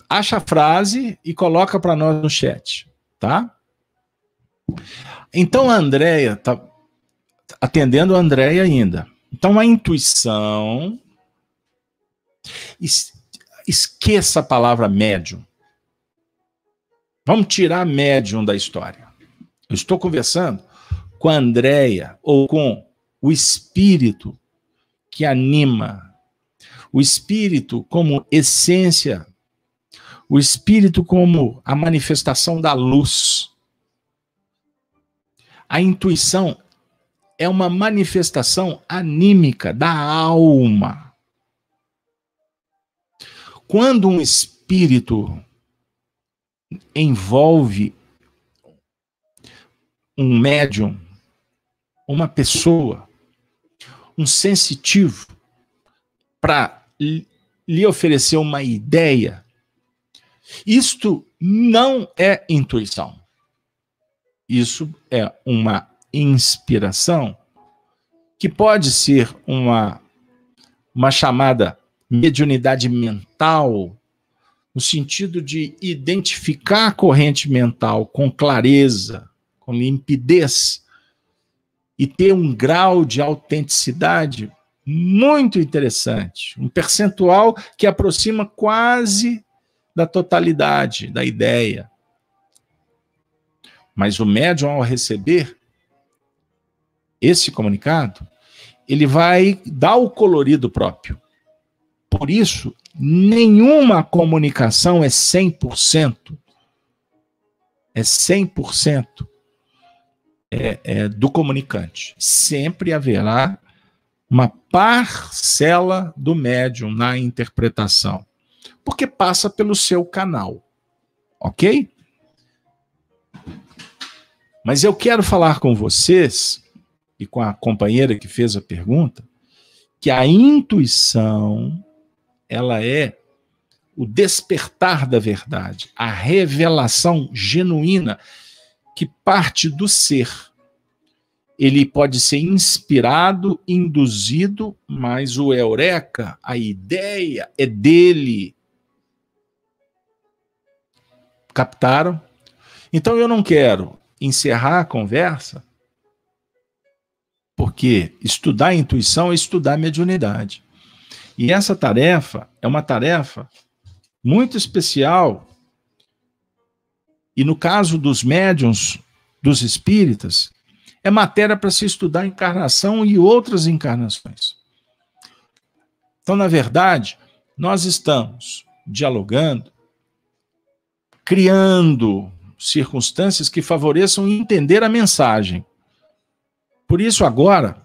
Acha a frase e coloca para nós no chat, tá? Então a Andréia está atendendo a Andréia ainda. Então a intuição. Esqueça a palavra médium. Vamos tirar médium da história. Eu estou conversando com a Andréia ou com o espírito que anima, o espírito como essência, o espírito como a manifestação da luz. A intuição é uma manifestação anímica da alma. Quando um espírito envolve um médium, uma pessoa, um sensitivo, para lhe oferecer uma ideia, isto não é intuição. Isso é uma inspiração que pode ser uma, uma chamada mediunidade mental no sentido de identificar a corrente mental com clareza, com limpidez e ter um grau de autenticidade muito interessante, um percentual que aproxima quase da totalidade da ideia. Mas o médium, ao receber esse comunicado, ele vai dar o colorido próprio. Por isso, nenhuma comunicação é 100%. É 100% é, é, do comunicante. Sempre haverá uma parcela do médium na interpretação, porque passa pelo seu canal. Ok? Mas eu quero falar com vocês e com a companheira que fez a pergunta que a intuição ela é o despertar da verdade, a revelação genuína que parte do ser. Ele pode ser inspirado, induzido, mas o eureka, a ideia é dele. Captaram? Então eu não quero encerrar a conversa, porque estudar a intuição é estudar a mediunidade. E essa tarefa é uma tarefa muito especial. E no caso dos médiums, dos espíritas, é matéria para se estudar encarnação e outras encarnações. Então, na verdade, nós estamos dialogando, criando circunstâncias que favoreçam entender a mensagem. Por isso, agora,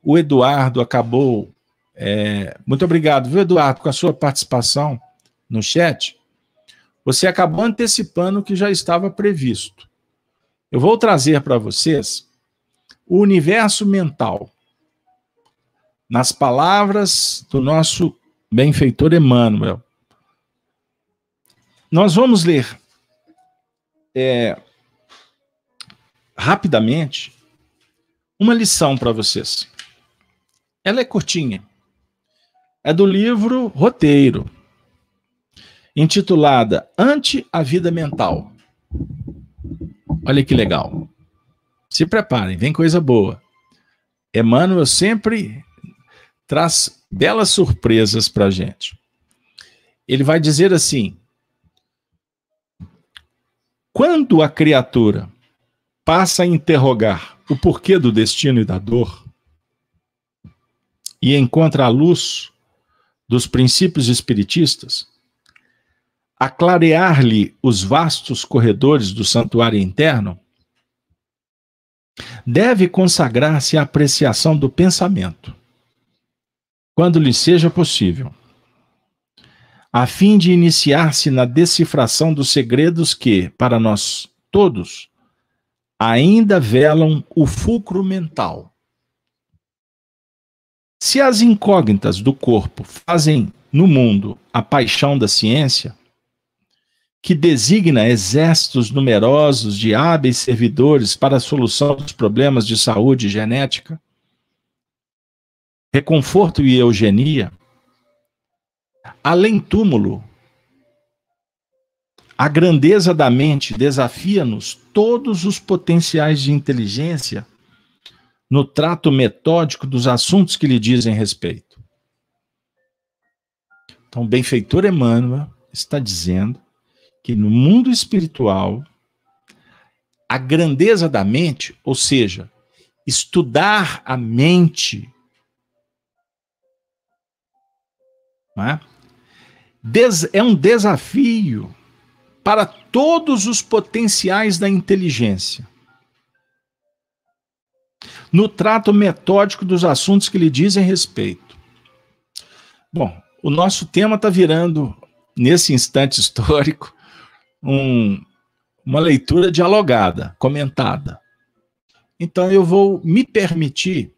o Eduardo acabou. É, muito obrigado, viu, Eduardo, com a sua participação no chat. Você acabou antecipando o que já estava previsto. Eu vou trazer para vocês o universo mental. Nas palavras do nosso benfeitor Emmanuel. Nós vamos ler é, rapidamente uma lição para vocês. Ela é curtinha. É do livro Roteiro, intitulada Ante a Vida Mental. Olha que legal. Se preparem, vem coisa boa. Emmanuel sempre traz belas surpresas para a gente. Ele vai dizer assim: quando a criatura passa a interrogar o porquê do destino e da dor, e encontra a luz dos princípios espiritistas, a clarear-lhe os vastos corredores do santuário interno, deve consagrar-se à apreciação do pensamento, quando lhe seja possível, a fim de iniciar-se na decifração dos segredos que, para nós todos, ainda velam o fulcro mental. Se as incógnitas do corpo fazem no mundo a paixão da ciência, que designa exércitos numerosos de hábeis servidores para a solução dos problemas de saúde genética, reconforto e eugenia, além túmulo. A grandeza da mente desafia-nos todos os potenciais de inteligência no trato metódico dos assuntos que lhe dizem respeito. Então, o benfeitor Emmanuel está dizendo que no mundo espiritual, a grandeza da mente, ou seja, estudar a mente, é? é um desafio para todos os potenciais da inteligência. No trato metódico dos assuntos que lhe dizem respeito. Bom, o nosso tema está virando, nesse instante histórico, um, uma leitura dialogada, comentada. Então eu vou me permitir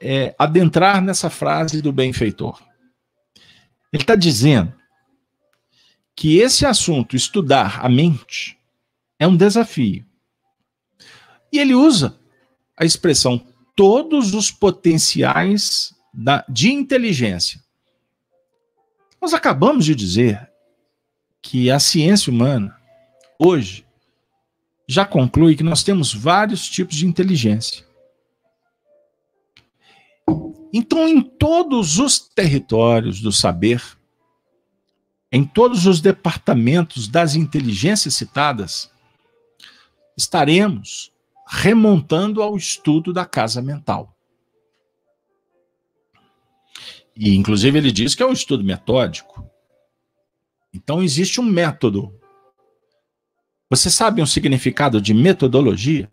é, adentrar nessa frase do benfeitor. Ele está dizendo que esse assunto, estudar a mente, é um desafio. E ele usa a expressão todos os potenciais da, de inteligência. Nós acabamos de dizer que a ciência humana, hoje, já conclui que nós temos vários tipos de inteligência. Então, em todos os territórios do saber, em todos os departamentos das inteligências citadas, estaremos remontando ao estudo da casa mental. E, inclusive, ele diz que é um estudo metódico. Então, existe um método. Você sabe um significado de metodologia?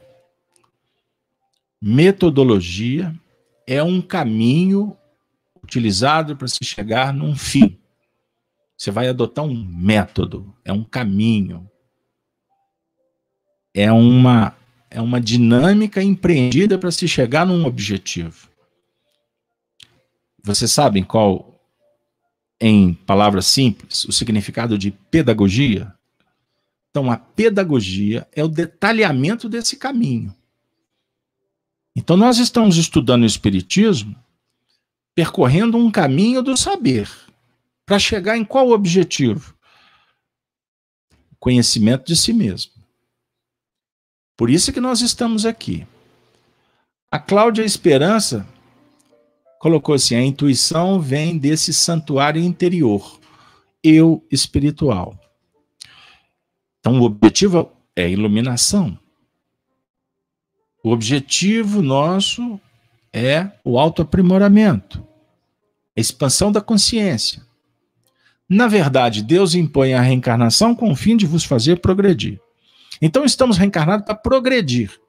Metodologia é um caminho utilizado para se chegar num fim. Você vai adotar um método, é um caminho. É uma é uma dinâmica empreendida para se chegar num objetivo. Vocês sabem qual, em palavras simples, o significado de pedagogia? Então, a pedagogia é o detalhamento desse caminho. Então, nós estamos estudando o Espiritismo percorrendo um caminho do saber. Para chegar em qual objetivo? conhecimento de si mesmo. Por isso que nós estamos aqui. A Cláudia Esperança colocou assim: a intuição vem desse santuário interior, eu espiritual. Então, o objetivo é iluminação. O objetivo nosso é o autoaprimoramento, a expansão da consciência. Na verdade, Deus impõe a reencarnação com o fim de vos fazer progredir. Então, estamos reencarnados para progredir.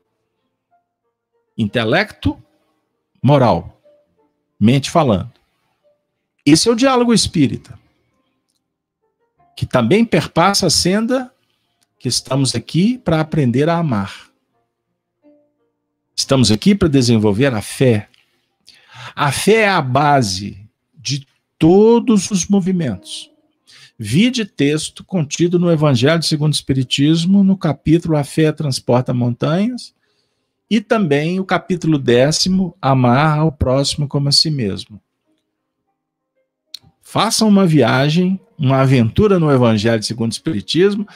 Intelecto, moral, mente falando. Esse é o diálogo espírita, que também perpassa a senda que estamos aqui para aprender a amar. Estamos aqui para desenvolver a fé. A fé é a base de todos os movimentos. Vide texto contido no Evangelho segundo o Espiritismo, no capítulo A Fé Transporta Montanhas, e também o capítulo décimo, Amar ao próximo como a si mesmo. Façam uma viagem, uma aventura no Evangelho segundo o Espiritismo,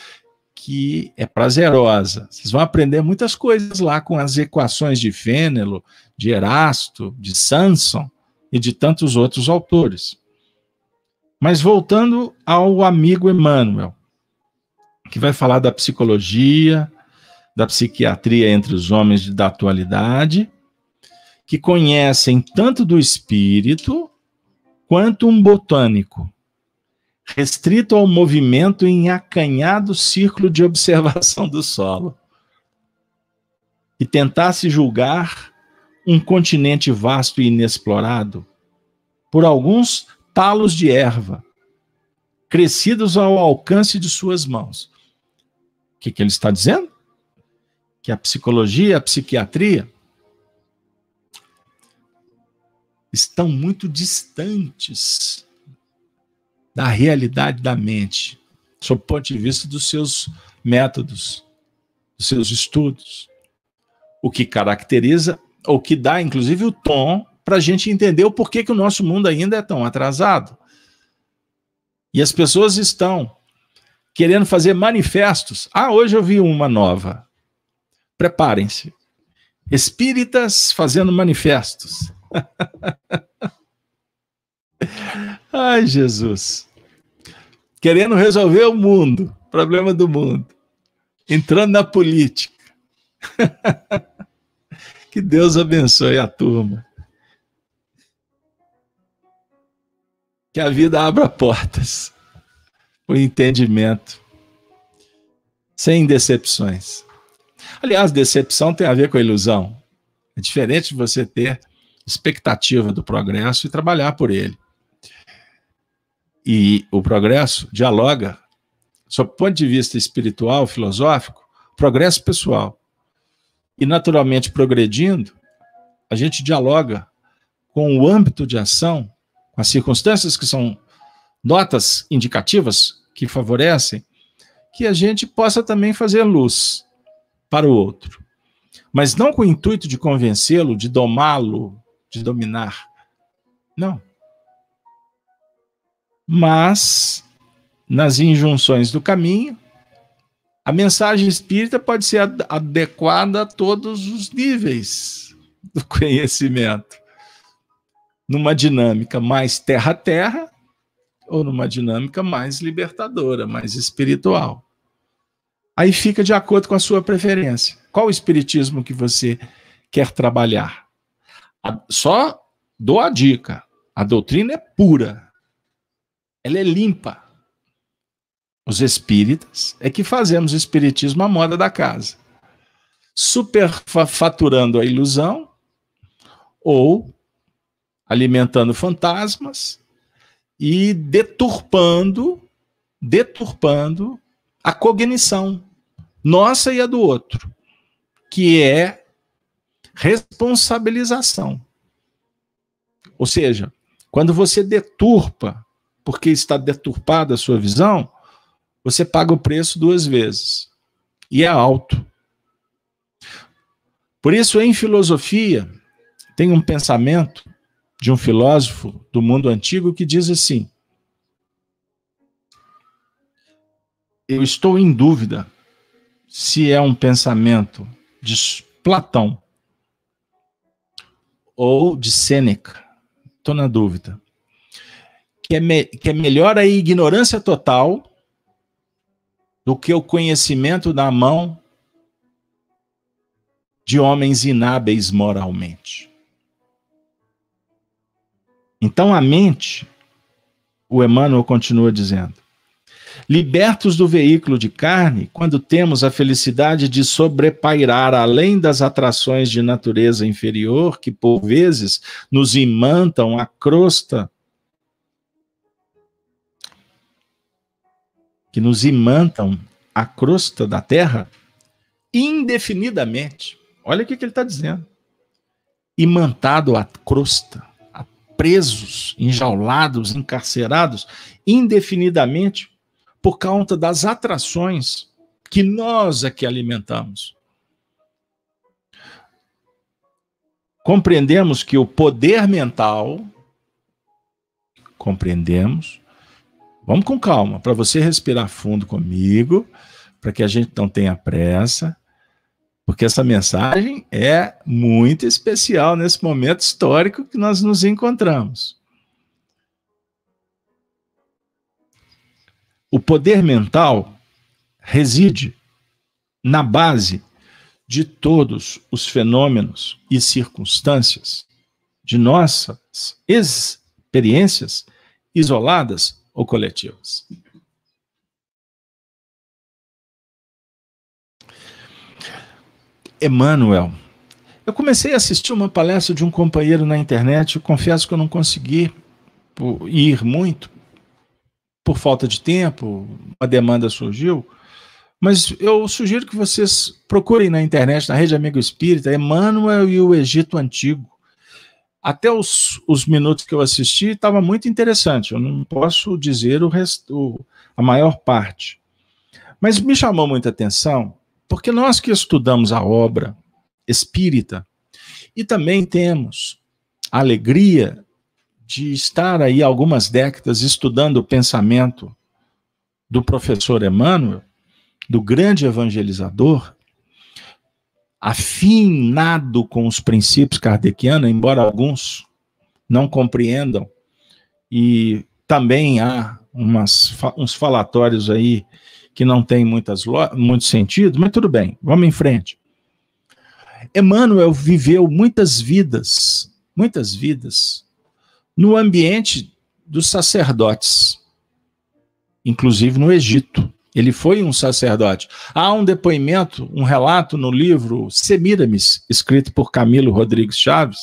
que é prazerosa. Vocês vão aprender muitas coisas lá com as equações de Fênelo, de Erasto, de Sanson e de tantos outros autores. Mas voltando ao amigo Emmanuel, que vai falar da psicologia, da psiquiatria entre os homens da atualidade, que conhecem tanto do espírito quanto um botânico, restrito ao movimento em acanhado círculo de observação do solo. E tentasse julgar um continente vasto e inexplorado, por alguns talos de erva, crescidos ao alcance de suas mãos. O que, que ele está dizendo? Que a psicologia, a psiquiatria estão muito distantes da realidade da mente, sob o ponto de vista dos seus métodos, dos seus estudos. O que caracteriza, ou que dá, inclusive, o tom para a gente entender o porquê que o nosso mundo ainda é tão atrasado. E as pessoas estão querendo fazer manifestos. Ah, hoje eu vi uma nova. Preparem-se. Espíritas fazendo manifestos. Ai, Jesus. Querendo resolver o mundo, problema do mundo. Entrando na política. que Deus abençoe a turma. que a vida abra portas, o entendimento, sem decepções. Aliás, decepção tem a ver com a ilusão. É diferente de você ter expectativa do progresso e trabalhar por ele. E o progresso dialoga, sob ponto de vista espiritual, filosófico, progresso pessoal. E naturalmente progredindo, a gente dialoga com o âmbito de ação as circunstâncias que são notas indicativas que favorecem, que a gente possa também fazer luz para o outro. Mas não com o intuito de convencê-lo, de domá-lo, de dominar. Não. Mas, nas injunções do caminho, a mensagem espírita pode ser adequada a todos os níveis do conhecimento numa dinâmica mais terra-terra ou numa dinâmica mais libertadora, mais espiritual. Aí fica de acordo com a sua preferência. Qual o espiritismo que você quer trabalhar? Só dou a dica: a doutrina é pura, ela é limpa. Os espíritas é que fazemos o espiritismo à moda da casa, superfaturando a ilusão ou alimentando fantasmas e deturpando, deturpando a cognição nossa e a do outro, que é responsabilização. Ou seja, quando você deturpa, porque está deturpada a sua visão, você paga o preço duas vezes. E é alto. Por isso, em filosofia, tem um pensamento de um filósofo do mundo antigo que diz assim: eu estou em dúvida se é um pensamento de Platão ou de Sêneca. Estou na dúvida. Que é, me, que é melhor a ignorância total do que o conhecimento na mão de homens inábeis moralmente. Então a mente, o Emmanuel continua dizendo, libertos do veículo de carne, quando temos a felicidade de sobrepairar além das atrações de natureza inferior que por vezes nos imantam a crosta que nos imantam a crosta da terra indefinidamente. Olha o que, ele está dizendo. Imantado a crosta, presos, enjaulados, encarcerados indefinidamente por conta das atrações que nós é que alimentamos. Compreendemos que o poder mental, compreendemos, vamos com calma, para você respirar fundo comigo, para que a gente não tenha pressa, porque essa mensagem é muito especial nesse momento histórico que nós nos encontramos. O poder mental reside na base de todos os fenômenos e circunstâncias de nossas experiências isoladas ou coletivas. Emmanuel. Eu comecei a assistir uma palestra de um companheiro na internet, confesso que eu não consegui ir muito, por falta de tempo, uma demanda surgiu, mas eu sugiro que vocês procurem na internet, na Rede Amigo Espírita, Emmanuel e o Egito Antigo. Até os, os minutos que eu assisti estava muito interessante. Eu não posso dizer o resto, a maior parte. Mas me chamou muita atenção, porque nós que estudamos a obra espírita e também temos a alegria de estar aí algumas décadas estudando o pensamento do professor Emmanuel, do grande evangelizador, afinado com os princípios kardecianos, embora alguns não compreendam, e também há umas, uns falatórios aí que não tem muitas, muito sentido, mas tudo bem, vamos em frente. Emmanuel viveu muitas vidas, muitas vidas, no ambiente dos sacerdotes, inclusive no Egito. Ele foi um sacerdote. Há um depoimento, um relato no livro Semiramis, escrito por Camilo Rodrigues Chaves,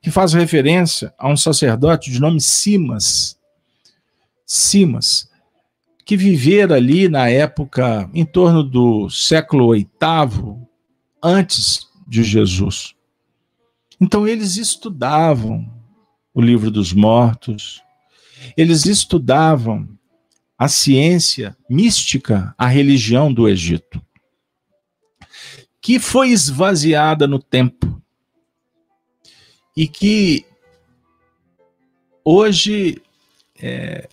que faz referência a um sacerdote de nome Simas. Simas, que vivera ali na época, em torno do século VIII, antes de Jesus. Então, eles estudavam o livro dos mortos, eles estudavam a ciência mística, a religião do Egito, que foi esvaziada no tempo e que hoje é,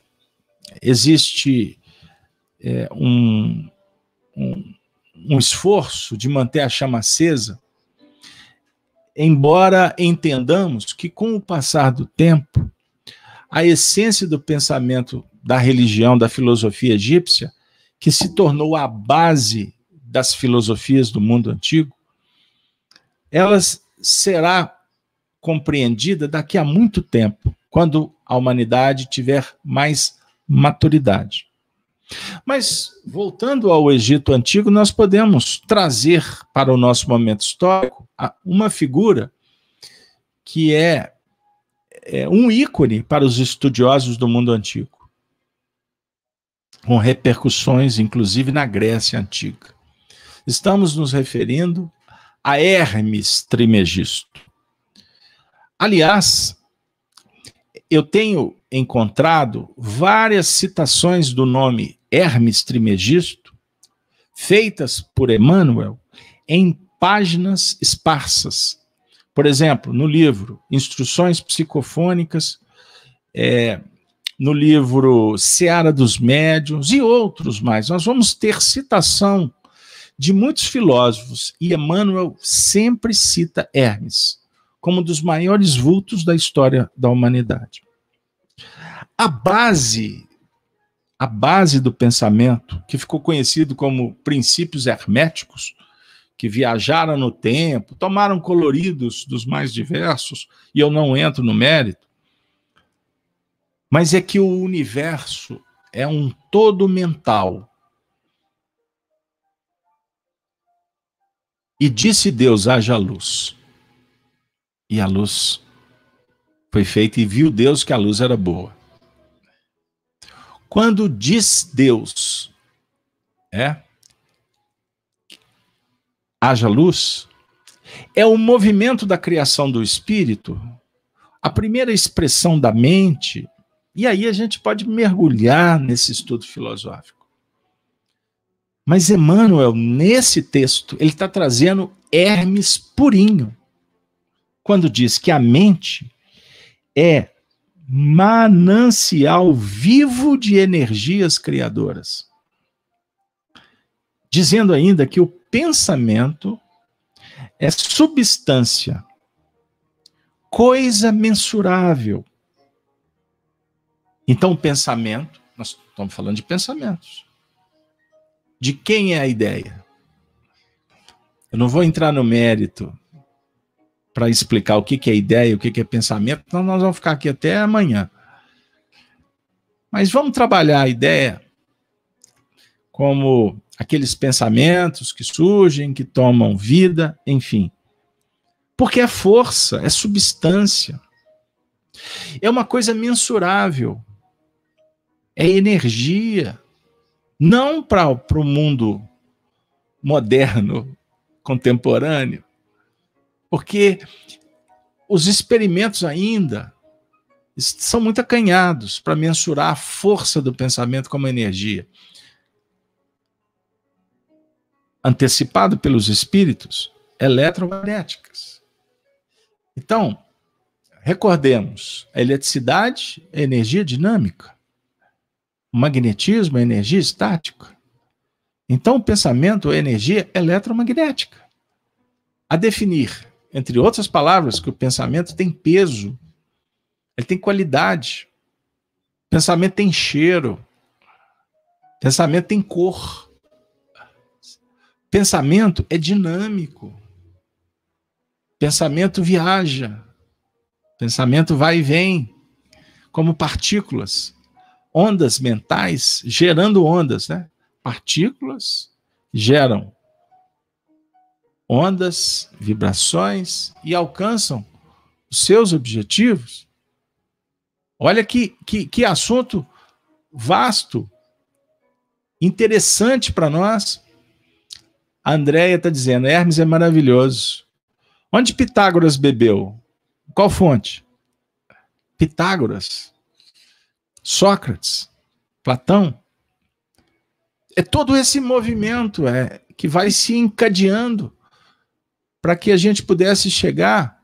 existe é, um, um, um esforço de manter a chama acesa embora entendamos que, com o passar do tempo, a essência do pensamento da religião, da filosofia egípcia, que se tornou a base das filosofias do mundo antigo, ela será compreendida daqui a muito tempo, quando a humanidade tiver mais maturidade. Mas, voltando ao Egito Antigo, nós podemos trazer para o nosso momento histórico uma figura que é, é um ícone para os estudiosos do mundo antigo, com repercussões, inclusive, na Grécia Antiga. Estamos nos referindo a Hermes Trimegisto. Aliás, eu tenho encontrado várias citações do nome Hermes Trimegisto, feitas por Emmanuel, em páginas esparsas. Por exemplo, no livro Instruções Psicofônicas, é, no livro Seara dos Médiuns e outros mais. Nós vamos ter citação de muitos filósofos e Emmanuel sempre cita Hermes como um dos maiores vultos da história da humanidade. A base a base do pensamento, que ficou conhecido como princípios herméticos, que viajaram no tempo, tomaram coloridos dos mais diversos, e eu não entro no mérito, mas é que o universo é um todo mental. E disse Deus: haja luz. E a luz foi feita, e viu Deus que a luz era boa. Quando diz Deus, é, haja luz, é o movimento da criação do espírito, a primeira expressão da mente, e aí a gente pode mergulhar nesse estudo filosófico. Mas Emmanuel, nesse texto, ele está trazendo Hermes purinho, quando diz que a mente é manancial vivo de energias criadoras. Dizendo ainda que o pensamento é substância, coisa mensurável. Então, o pensamento, nós estamos falando de pensamentos. De quem é a ideia? Eu não vou entrar no mérito para explicar o que, que é ideia, o que, que é pensamento, então nós vamos ficar aqui até amanhã. Mas vamos trabalhar a ideia como aqueles pensamentos que surgem, que tomam vida, enfim. Porque é força, é substância. É uma coisa mensurável. É energia. Não para o mundo moderno, contemporâneo, porque os experimentos ainda são muito acanhados para mensurar a força do pensamento como energia. Antecipado pelos espíritos eletromagnéticas. Então, recordemos, a eletricidade é energia dinâmica. O magnetismo é energia estática. Então, o pensamento é energia eletromagnética. A definir entre outras palavras, que o pensamento tem peso, ele tem qualidade. Pensamento tem cheiro. Pensamento tem cor. Pensamento é dinâmico. Pensamento viaja. Pensamento vai e vem, como partículas, ondas mentais gerando ondas, né? Partículas geram ondas, vibrações e alcançam os seus objetivos. Olha que, que, que assunto vasto, interessante para nós. A Andréia está dizendo: Hermes é maravilhoso. Onde Pitágoras bebeu? Qual fonte? Pitágoras. Sócrates. Platão. É todo esse movimento é, que vai se encadeando para que a gente pudesse chegar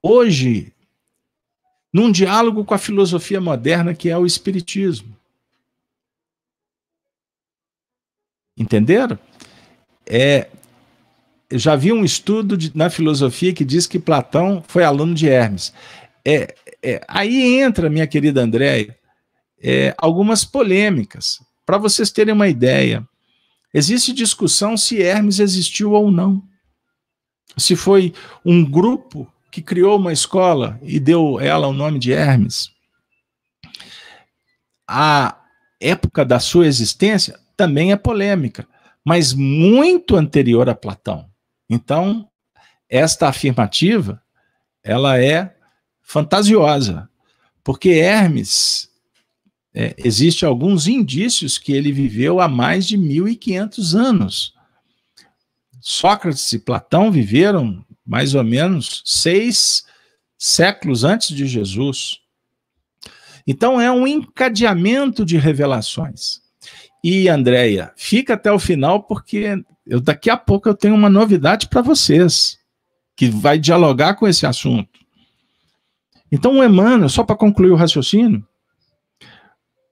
hoje num diálogo com a filosofia moderna que é o Espiritismo. Entenderam? É, eu já vi um estudo de, na filosofia que diz que Platão foi aluno de Hermes. É, é, aí entra, minha querida Andréia, é, algumas polêmicas. Para vocês terem uma ideia, existe discussão se Hermes existiu ou não se foi um grupo que criou uma escola e deu ela o nome de Hermes. A época da sua existência também é polêmica, mas muito anterior a Platão. Então, esta afirmativa, ela é fantasiosa, porque Hermes é, existe alguns indícios que ele viveu há mais de 1500 anos. Sócrates e Platão viveram mais ou menos seis séculos antes de Jesus. Então é um encadeamento de revelações. E Andréia, fica até o final porque eu daqui a pouco eu tenho uma novidade para vocês que vai dialogar com esse assunto. Então o Emmanuel, só para concluir o raciocínio,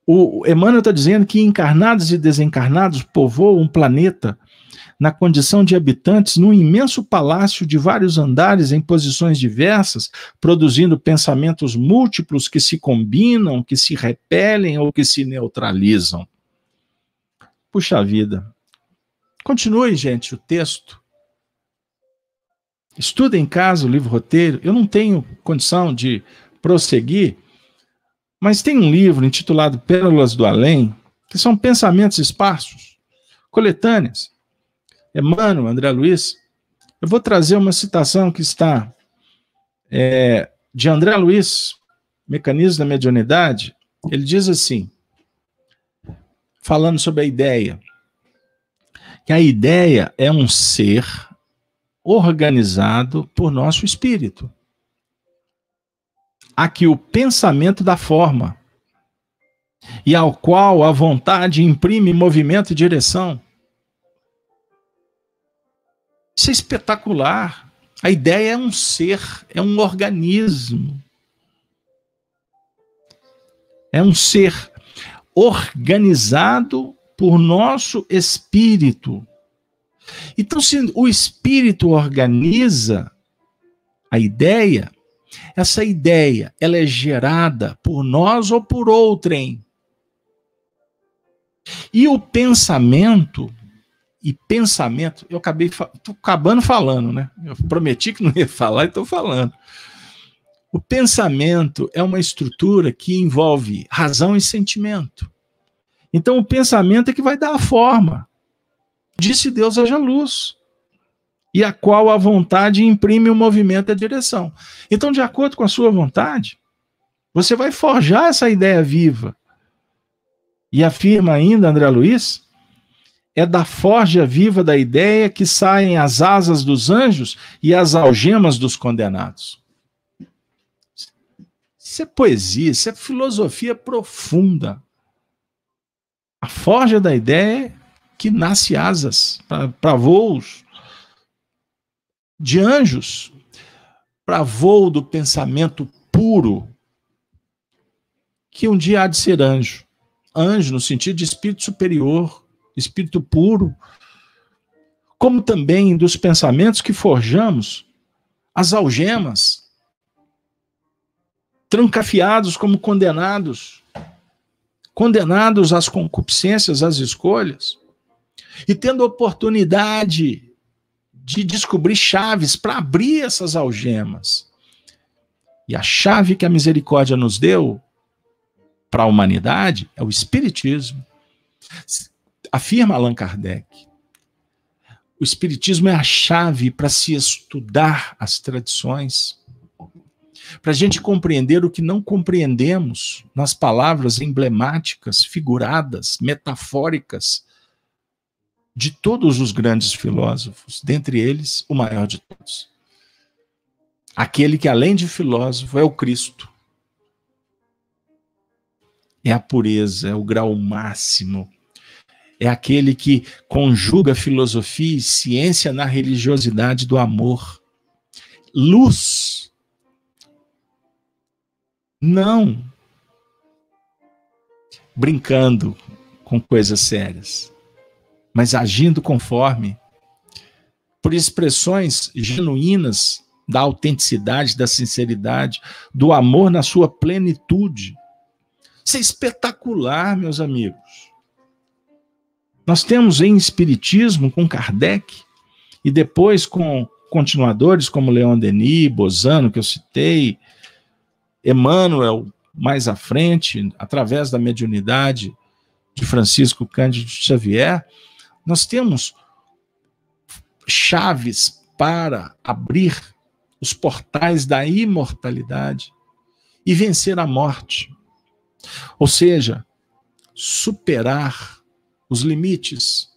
o Emmanuel está dizendo que encarnados e desencarnados povoam um planeta na condição de habitantes num imenso palácio de vários andares em posições diversas, produzindo pensamentos múltiplos que se combinam, que se repelem ou que se neutralizam. Puxa vida. Continue, gente, o texto. Estuda em casa o livro roteiro. Eu não tenho condição de prosseguir, mas tem um livro intitulado Pérolas do Além, que são pensamentos esparsos, coletâneas. Emmanuel, André Luiz. Eu vou trazer uma citação que está é, de André Luiz, Mecanismo da Mediunidade. Ele diz assim, falando sobre a ideia, que a ideia é um ser organizado por nosso espírito. Aqui o pensamento da forma, e ao qual a vontade imprime movimento e direção. Isso é espetacular. A ideia é um ser, é um organismo. É um ser organizado por nosso espírito. Então, se o espírito organiza a ideia, essa ideia ela é gerada por nós ou por outrem. E o pensamento e pensamento, eu acabei tô acabando falando, né? Eu prometi que não ia falar e estou falando. O pensamento é uma estrutura que envolve razão e sentimento. Então o pensamento é que vai dar a forma. Disse Deus haja luz. E a qual a vontade imprime o movimento e a direção. Então, de acordo com a sua vontade, você vai forjar essa ideia viva. E afirma ainda André Luiz, é da forja viva da ideia que saem as asas dos anjos e as algemas dos condenados. Isso é poesia, isso é filosofia profunda. A forja da ideia que nasce asas para voos de anjos, para voo do pensamento puro, que um dia há de ser anjo. Anjo no sentido de espírito superior, espírito puro, como também dos pensamentos que forjamos as algemas, trancafiados como condenados, condenados às concupiscências, às escolhas, e tendo oportunidade de descobrir chaves para abrir essas algemas. E a chave que a misericórdia nos deu para a humanidade é o Espiritismo. Afirma Allan Kardec. O Espiritismo é a chave para se estudar as tradições, para a gente compreender o que não compreendemos nas palavras emblemáticas, figuradas, metafóricas de todos os grandes filósofos, dentre eles o maior de todos. Aquele que, além de filósofo, é o Cristo. É a pureza, é o grau máximo. É aquele que conjuga filosofia e ciência na religiosidade do amor. Luz. Não brincando com coisas sérias mas agindo conforme, por expressões genuínas da autenticidade, da sinceridade, do amor na sua plenitude. Isso é espetacular, meus amigos. Nós temos em Espiritismo com Kardec e depois com continuadores como Leon Denis, Bozano, que eu citei, Emmanuel, mais à frente, através da mediunidade de Francisco Cândido Xavier, nós temos chaves para abrir os portais da imortalidade e vencer a morte. Ou seja, superar os limites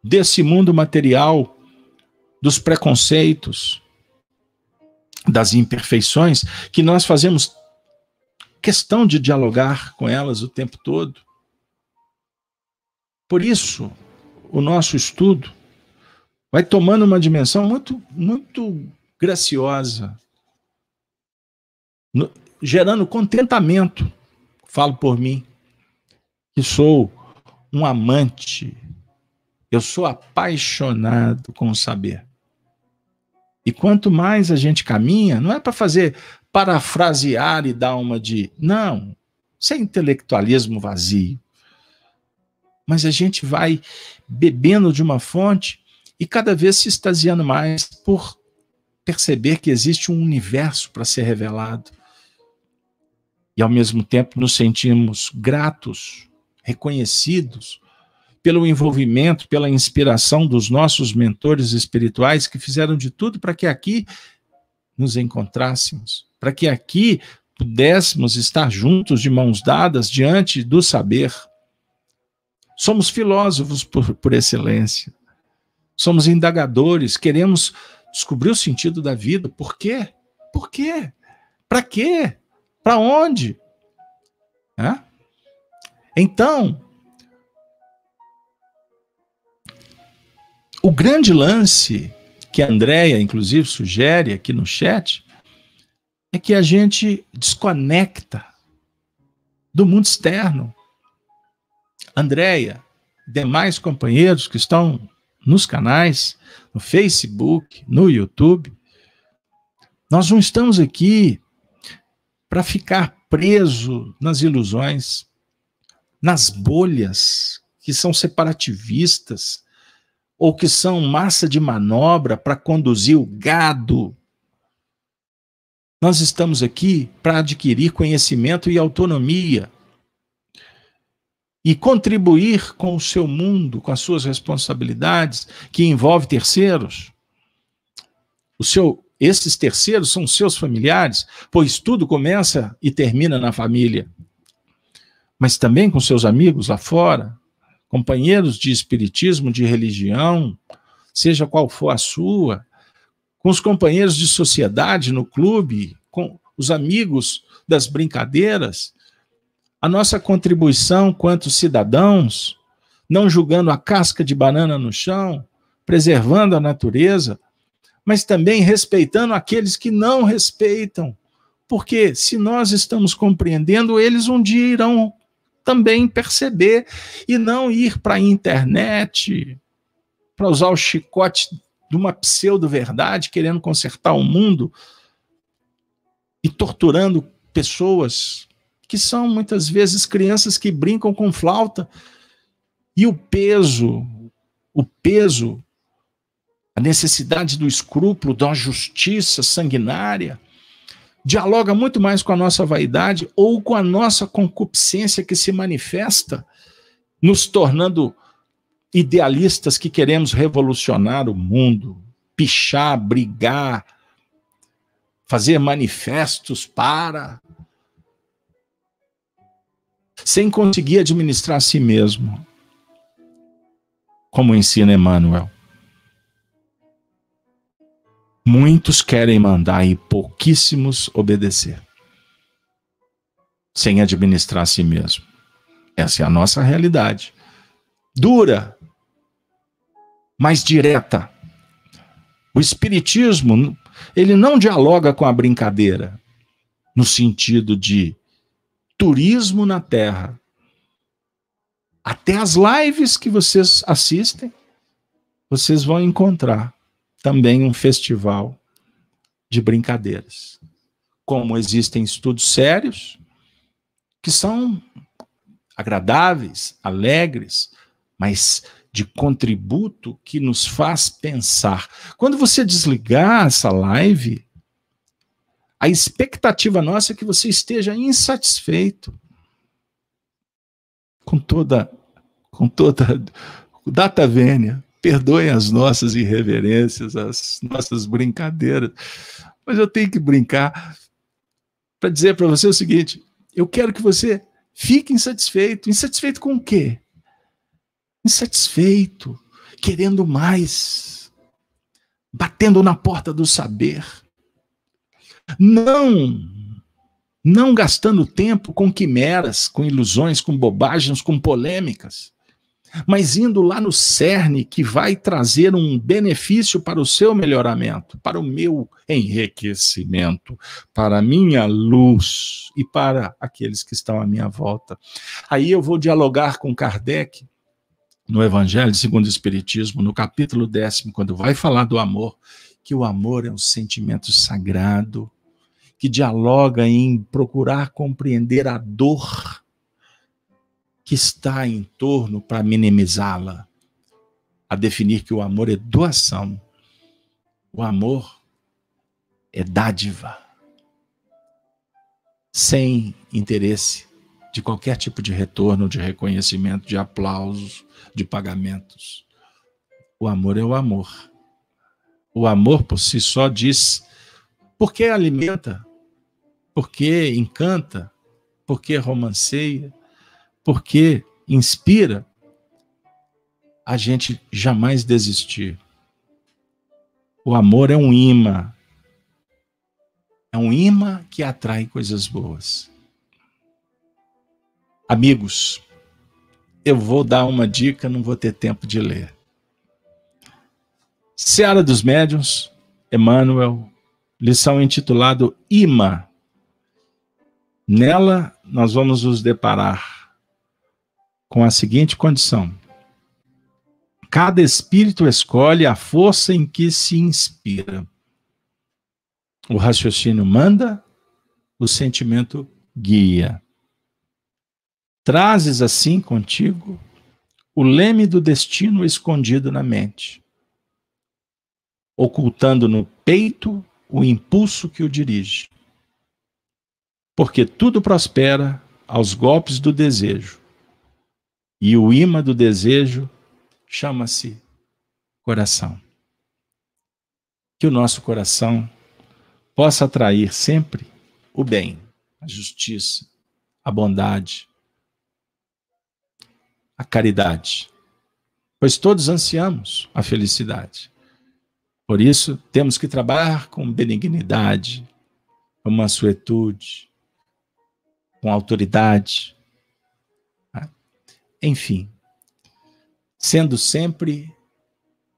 desse mundo material, dos preconceitos, das imperfeições, que nós fazemos questão de dialogar com elas o tempo todo. Por isso, o nosso estudo vai tomando uma dimensão muito, muito graciosa, no, gerando contentamento, falo por mim, que sou um amante, eu sou apaixonado com o saber. E quanto mais a gente caminha, não é para fazer parafrasear e dar uma de. Não, isso é intelectualismo vazio. Mas a gente vai bebendo de uma fonte e cada vez se extasiando mais por perceber que existe um universo para ser revelado. E ao mesmo tempo nos sentimos gratos, reconhecidos pelo envolvimento, pela inspiração dos nossos mentores espirituais que fizeram de tudo para que aqui nos encontrássemos, para que aqui pudéssemos estar juntos de mãos dadas diante do saber. Somos filósofos por, por excelência, somos indagadores, queremos descobrir o sentido da vida. Por quê? Por quê? Para quê? Para onde? É? Então, o grande lance que a Andrea, inclusive, sugere aqui no chat é que a gente desconecta do mundo externo. Andréia, demais companheiros que estão nos canais, no Facebook, no YouTube, nós não estamos aqui para ficar preso nas ilusões, nas bolhas que são separativistas ou que são massa de manobra para conduzir o gado nós estamos aqui para adquirir conhecimento e autonomia e contribuir com o seu mundo, com as suas responsabilidades, que envolve terceiros. O seu, esses terceiros são seus familiares, pois tudo começa e termina na família. Mas também com seus amigos lá fora, companheiros de espiritismo, de religião, seja qual for a sua, com os companheiros de sociedade no clube, com os amigos das brincadeiras, a nossa contribuição quanto cidadãos, não julgando a casca de banana no chão, preservando a natureza, mas também respeitando aqueles que não respeitam. Porque se nós estamos compreendendo, eles um dia irão também perceber e não ir para a internet para usar o chicote de uma pseudo-verdade, querendo consertar o mundo e torturando pessoas que são muitas vezes crianças que brincam com flauta. E o peso, o peso, a necessidade do escrúpulo, da justiça sanguinária, dialoga muito mais com a nossa vaidade ou com a nossa concupiscência que se manifesta, nos tornando idealistas que queremos revolucionar o mundo, pichar, brigar, fazer manifestos para. sem conseguir administrar a si mesmo, como ensina Emmanuel. Muitos querem mandar e pouquíssimos obedecer, sem administrar a si mesmo. Essa é a nossa realidade. Dura, mais direta. O Espiritismo, ele não dialoga com a brincadeira, no sentido de turismo na Terra. Até as lives que vocês assistem, vocês vão encontrar também um festival de brincadeiras. Como existem estudos sérios, que são agradáveis, alegres, mas de contributo que nos faz pensar. Quando você desligar essa live, a expectativa nossa é que você esteja insatisfeito com toda com toda data vênia. Perdoem as nossas irreverências, as nossas brincadeiras, mas eu tenho que brincar para dizer para você o seguinte: eu quero que você fique insatisfeito. Insatisfeito com o quê? insatisfeito, querendo mais, batendo na porta do saber. Não, não gastando tempo com quimeras, com ilusões, com bobagens, com polêmicas. Mas indo lá no cerne que vai trazer um benefício para o seu melhoramento, para o meu enriquecimento, para a minha luz e para aqueles que estão à minha volta. Aí eu vou dialogar com Kardec no Evangelho segundo o Espiritismo, no capítulo décimo, quando vai falar do amor, que o amor é um sentimento sagrado, que dialoga em procurar compreender a dor que está em torno para minimizá-la, a definir que o amor é doação, o amor é dádiva, sem interesse de qualquer tipo de retorno, de reconhecimento, de aplausos, de pagamentos. O amor é o amor. O amor por si só diz porque alimenta, porque encanta, porque romanceia, porque inspira a gente jamais desistir. O amor é um imã. É um imã que atrai coisas boas. Amigos, eu vou dar uma dica, não vou ter tempo de ler. Seara dos Médiuns, Emmanuel, lição intitulada Ima. Nela, nós vamos nos deparar com a seguinte condição: cada espírito escolhe a força em que se inspira. O raciocínio manda, o sentimento guia. Trazes assim contigo o leme do destino escondido na mente, ocultando no peito o impulso que o dirige. Porque tudo prospera aos golpes do desejo, e o imã do desejo chama-se coração. Que o nosso coração possa atrair sempre o bem, a justiça, a bondade, a caridade, pois todos ansiamos a felicidade. Por isso, temos que trabalhar com benignidade, com mansuetude, com autoridade. Enfim, sendo sempre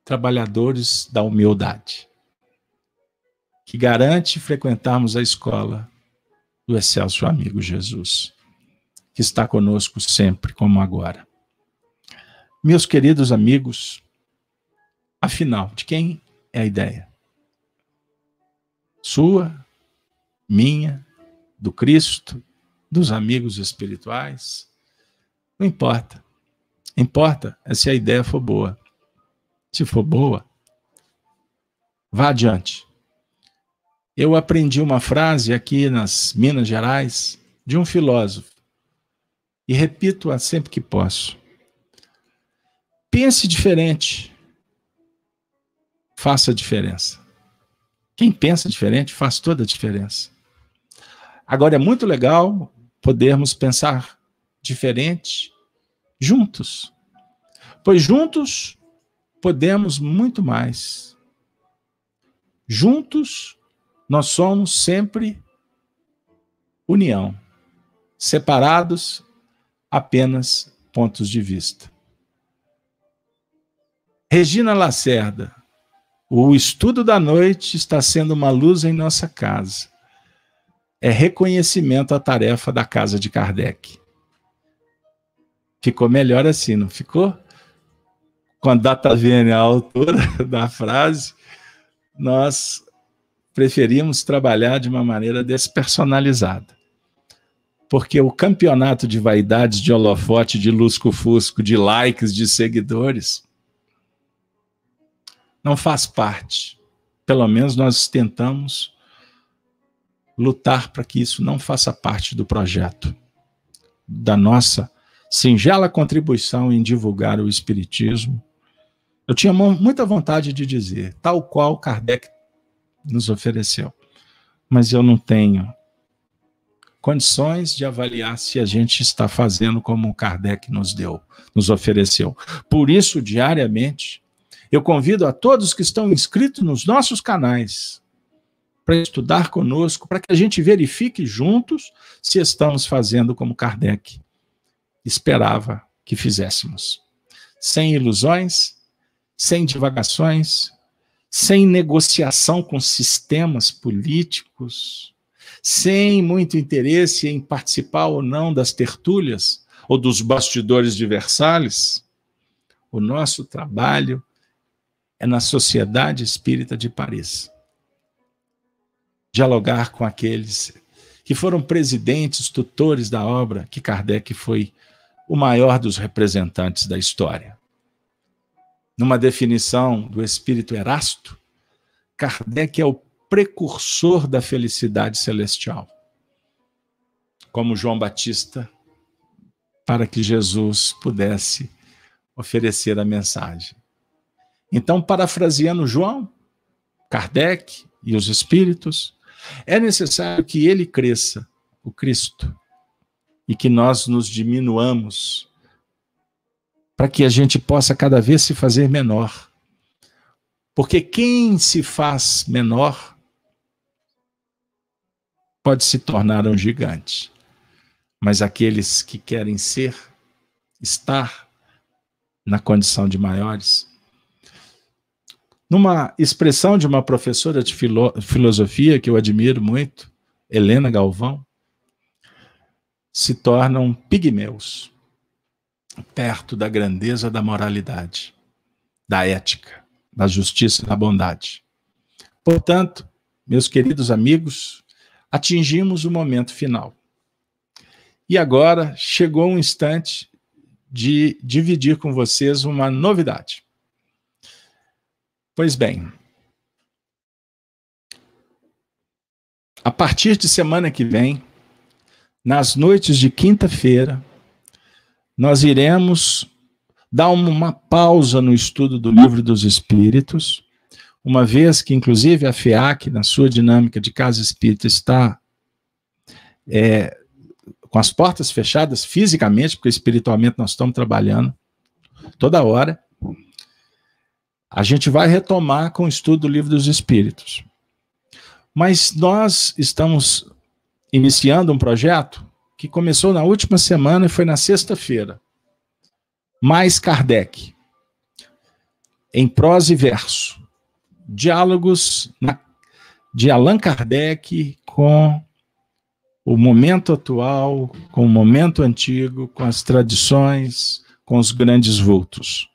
trabalhadores da humildade, que garante frequentarmos a escola do excelso amigo Jesus, que está conosco sempre, como agora. Meus queridos amigos, afinal, de quem é a ideia? Sua, minha, do Cristo, dos amigos espirituais? Não importa. Importa é se a ideia for boa. Se for boa, vá adiante. Eu aprendi uma frase aqui nas Minas Gerais de um filósofo e repito-a sempre que posso. Pense diferente. Faça a diferença. Quem pensa diferente faz toda a diferença. Agora é muito legal podermos pensar diferente juntos. Pois juntos podemos muito mais. Juntos nós somos sempre união. Separados apenas pontos de vista. Regina Lacerda, o estudo da noite está sendo uma luz em nossa casa. É reconhecimento à tarefa da casa de Kardec. Ficou melhor assim, não ficou? Com a data vênia, a autora da frase, nós preferimos trabalhar de uma maneira despersonalizada. Porque o campeonato de vaidades, de holofote, de lusco-fusco, de likes, de seguidores, não faz parte. Pelo menos nós tentamos lutar para que isso não faça parte do projeto, da nossa singela contribuição em divulgar o Espiritismo. Eu tinha muita vontade de dizer, tal qual Kardec nos ofereceu, mas eu não tenho condições de avaliar se a gente está fazendo como Kardec nos deu, nos ofereceu. Por isso, diariamente, eu convido a todos que estão inscritos nos nossos canais para estudar conosco, para que a gente verifique juntos se estamos fazendo como Kardec esperava que fizéssemos. sem ilusões, sem divagações, sem negociação com sistemas políticos, sem muito interesse em participar ou não das tertúlias ou dos bastidores de Versalhes. O nosso trabalho é na Sociedade Espírita de Paris. Dialogar com aqueles que foram presidentes, tutores da obra, que Kardec foi o maior dos representantes da história. Numa definição do espírito Erasto, Kardec é o precursor da felicidade celestial. Como João Batista, para que Jesus pudesse oferecer a mensagem. Então, parafraseando João, Kardec e os espíritos, é necessário que ele cresça, o Cristo, e que nós nos diminuamos, para que a gente possa cada vez se fazer menor. Porque quem se faz menor pode se tornar um gigante. Mas aqueles que querem ser, estar na condição de maiores, numa expressão de uma professora de filo filosofia que eu admiro muito, Helena Galvão, se tornam pigmeus perto da grandeza da moralidade, da ética, da justiça e da bondade. Portanto, meus queridos amigos, atingimos o momento final. E agora chegou um instante de dividir com vocês uma novidade. Pois bem, a partir de semana que vem, nas noites de quinta-feira, nós iremos dar uma pausa no estudo do Livro dos Espíritos, uma vez que, inclusive, a FEAC, na sua dinâmica de casa espírita, está é, com as portas fechadas fisicamente, porque espiritualmente nós estamos trabalhando toda hora a gente vai retomar com o estudo do Livro dos Espíritos. Mas nós estamos iniciando um projeto que começou na última semana e foi na sexta-feira. Mais Kardec. Em prosa e verso. Diálogos na, de Allan Kardec com o momento atual, com o momento antigo, com as tradições, com os grandes vultos.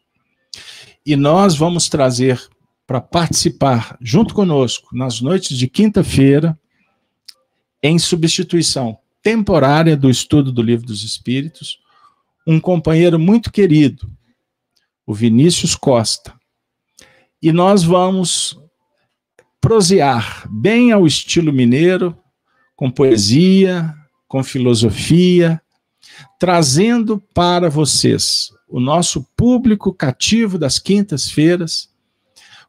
E nós vamos trazer para participar junto conosco nas noites de quinta-feira, em substituição temporária do estudo do Livro dos Espíritos, um companheiro muito querido, o Vinícius Costa. E nós vamos prosear bem ao estilo mineiro, com poesia, com filosofia, trazendo para vocês o nosso público cativo das quintas-feiras,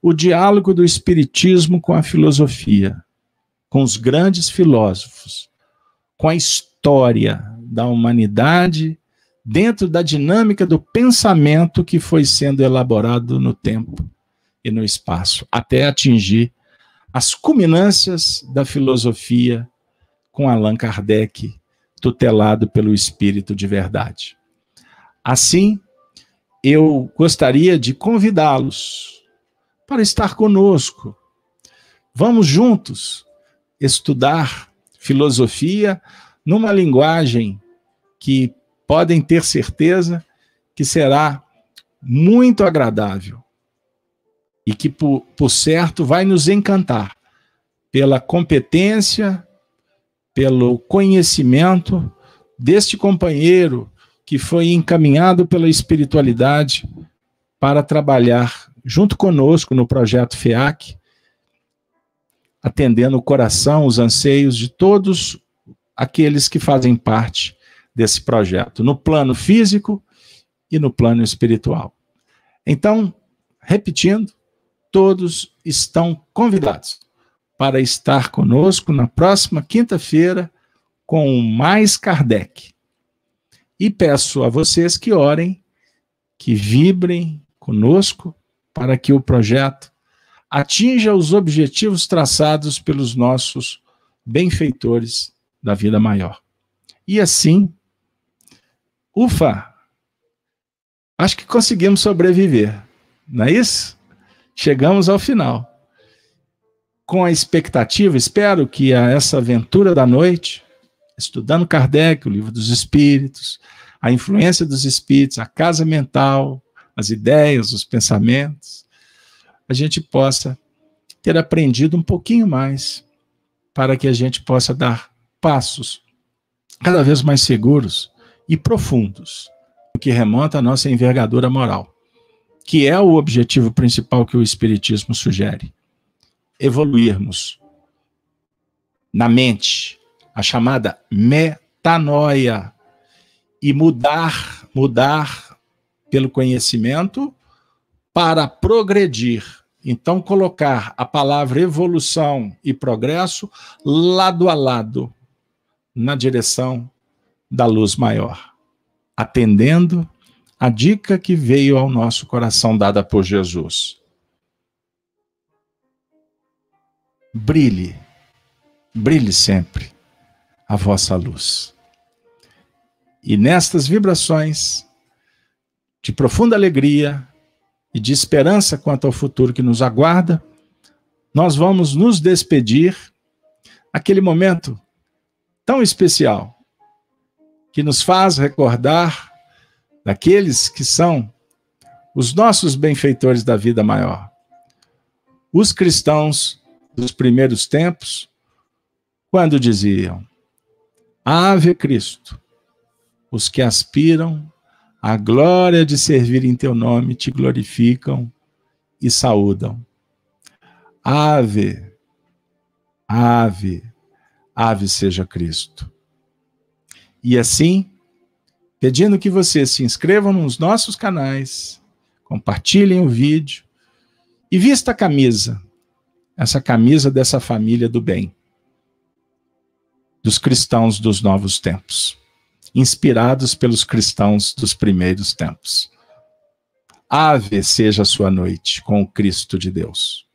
o diálogo do Espiritismo com a filosofia, com os grandes filósofos, com a história da humanidade dentro da dinâmica do pensamento que foi sendo elaborado no tempo e no espaço, até atingir as culminâncias da filosofia com Allan Kardec, tutelado pelo Espírito de Verdade. Assim, eu gostaria de convidá-los para estar conosco. Vamos juntos estudar filosofia numa linguagem que podem ter certeza que será muito agradável e que, por, por certo, vai nos encantar pela competência, pelo conhecimento deste companheiro que foi encaminhado pela espiritualidade para trabalhar junto conosco no projeto FEAC, atendendo o coração, os anseios de todos aqueles que fazem parte desse projeto, no plano físico e no plano espiritual. Então, repetindo, todos estão convidados para estar conosco na próxima quinta-feira com mais Kardec. E peço a vocês que orem, que vibrem conosco para que o projeto atinja os objetivos traçados pelos nossos benfeitores da vida maior. E assim, ufa, acho que conseguimos sobreviver, não é isso? Chegamos ao final. Com a expectativa, espero que a essa aventura da noite, estudando Kardec, o livro dos Espíritos, a influência dos Espíritos, a casa mental, as ideias, os pensamentos, a gente possa ter aprendido um pouquinho mais para que a gente possa dar passos cada vez mais seguros e profundos, o que remonta à nossa envergadura moral, que é o objetivo principal que o Espiritismo sugere: evoluirmos na mente, a chamada metanoia, e mudar, mudar pelo conhecimento para progredir. Então, colocar a palavra evolução e progresso lado a lado na direção da luz maior, atendendo a dica que veio ao nosso coração dada por Jesus. Brilhe, brilhe sempre a vossa luz. E nestas vibrações de profunda alegria e de esperança quanto ao futuro que nos aguarda, nós vamos nos despedir aquele momento tão especial que nos faz recordar daqueles que são os nossos benfeitores da vida maior. Os cristãos dos primeiros tempos, quando diziam: Ave Cristo, os que aspiram à glória de servir em teu nome te glorificam e saúdam. Ave, ave, ave seja Cristo. E assim, pedindo que vocês se inscrevam nos nossos canais, compartilhem o vídeo e vista a camisa, essa camisa dessa família do bem, dos cristãos dos novos tempos, inspirados pelos cristãos dos primeiros tempos. Ave seja a sua noite com o Cristo de Deus.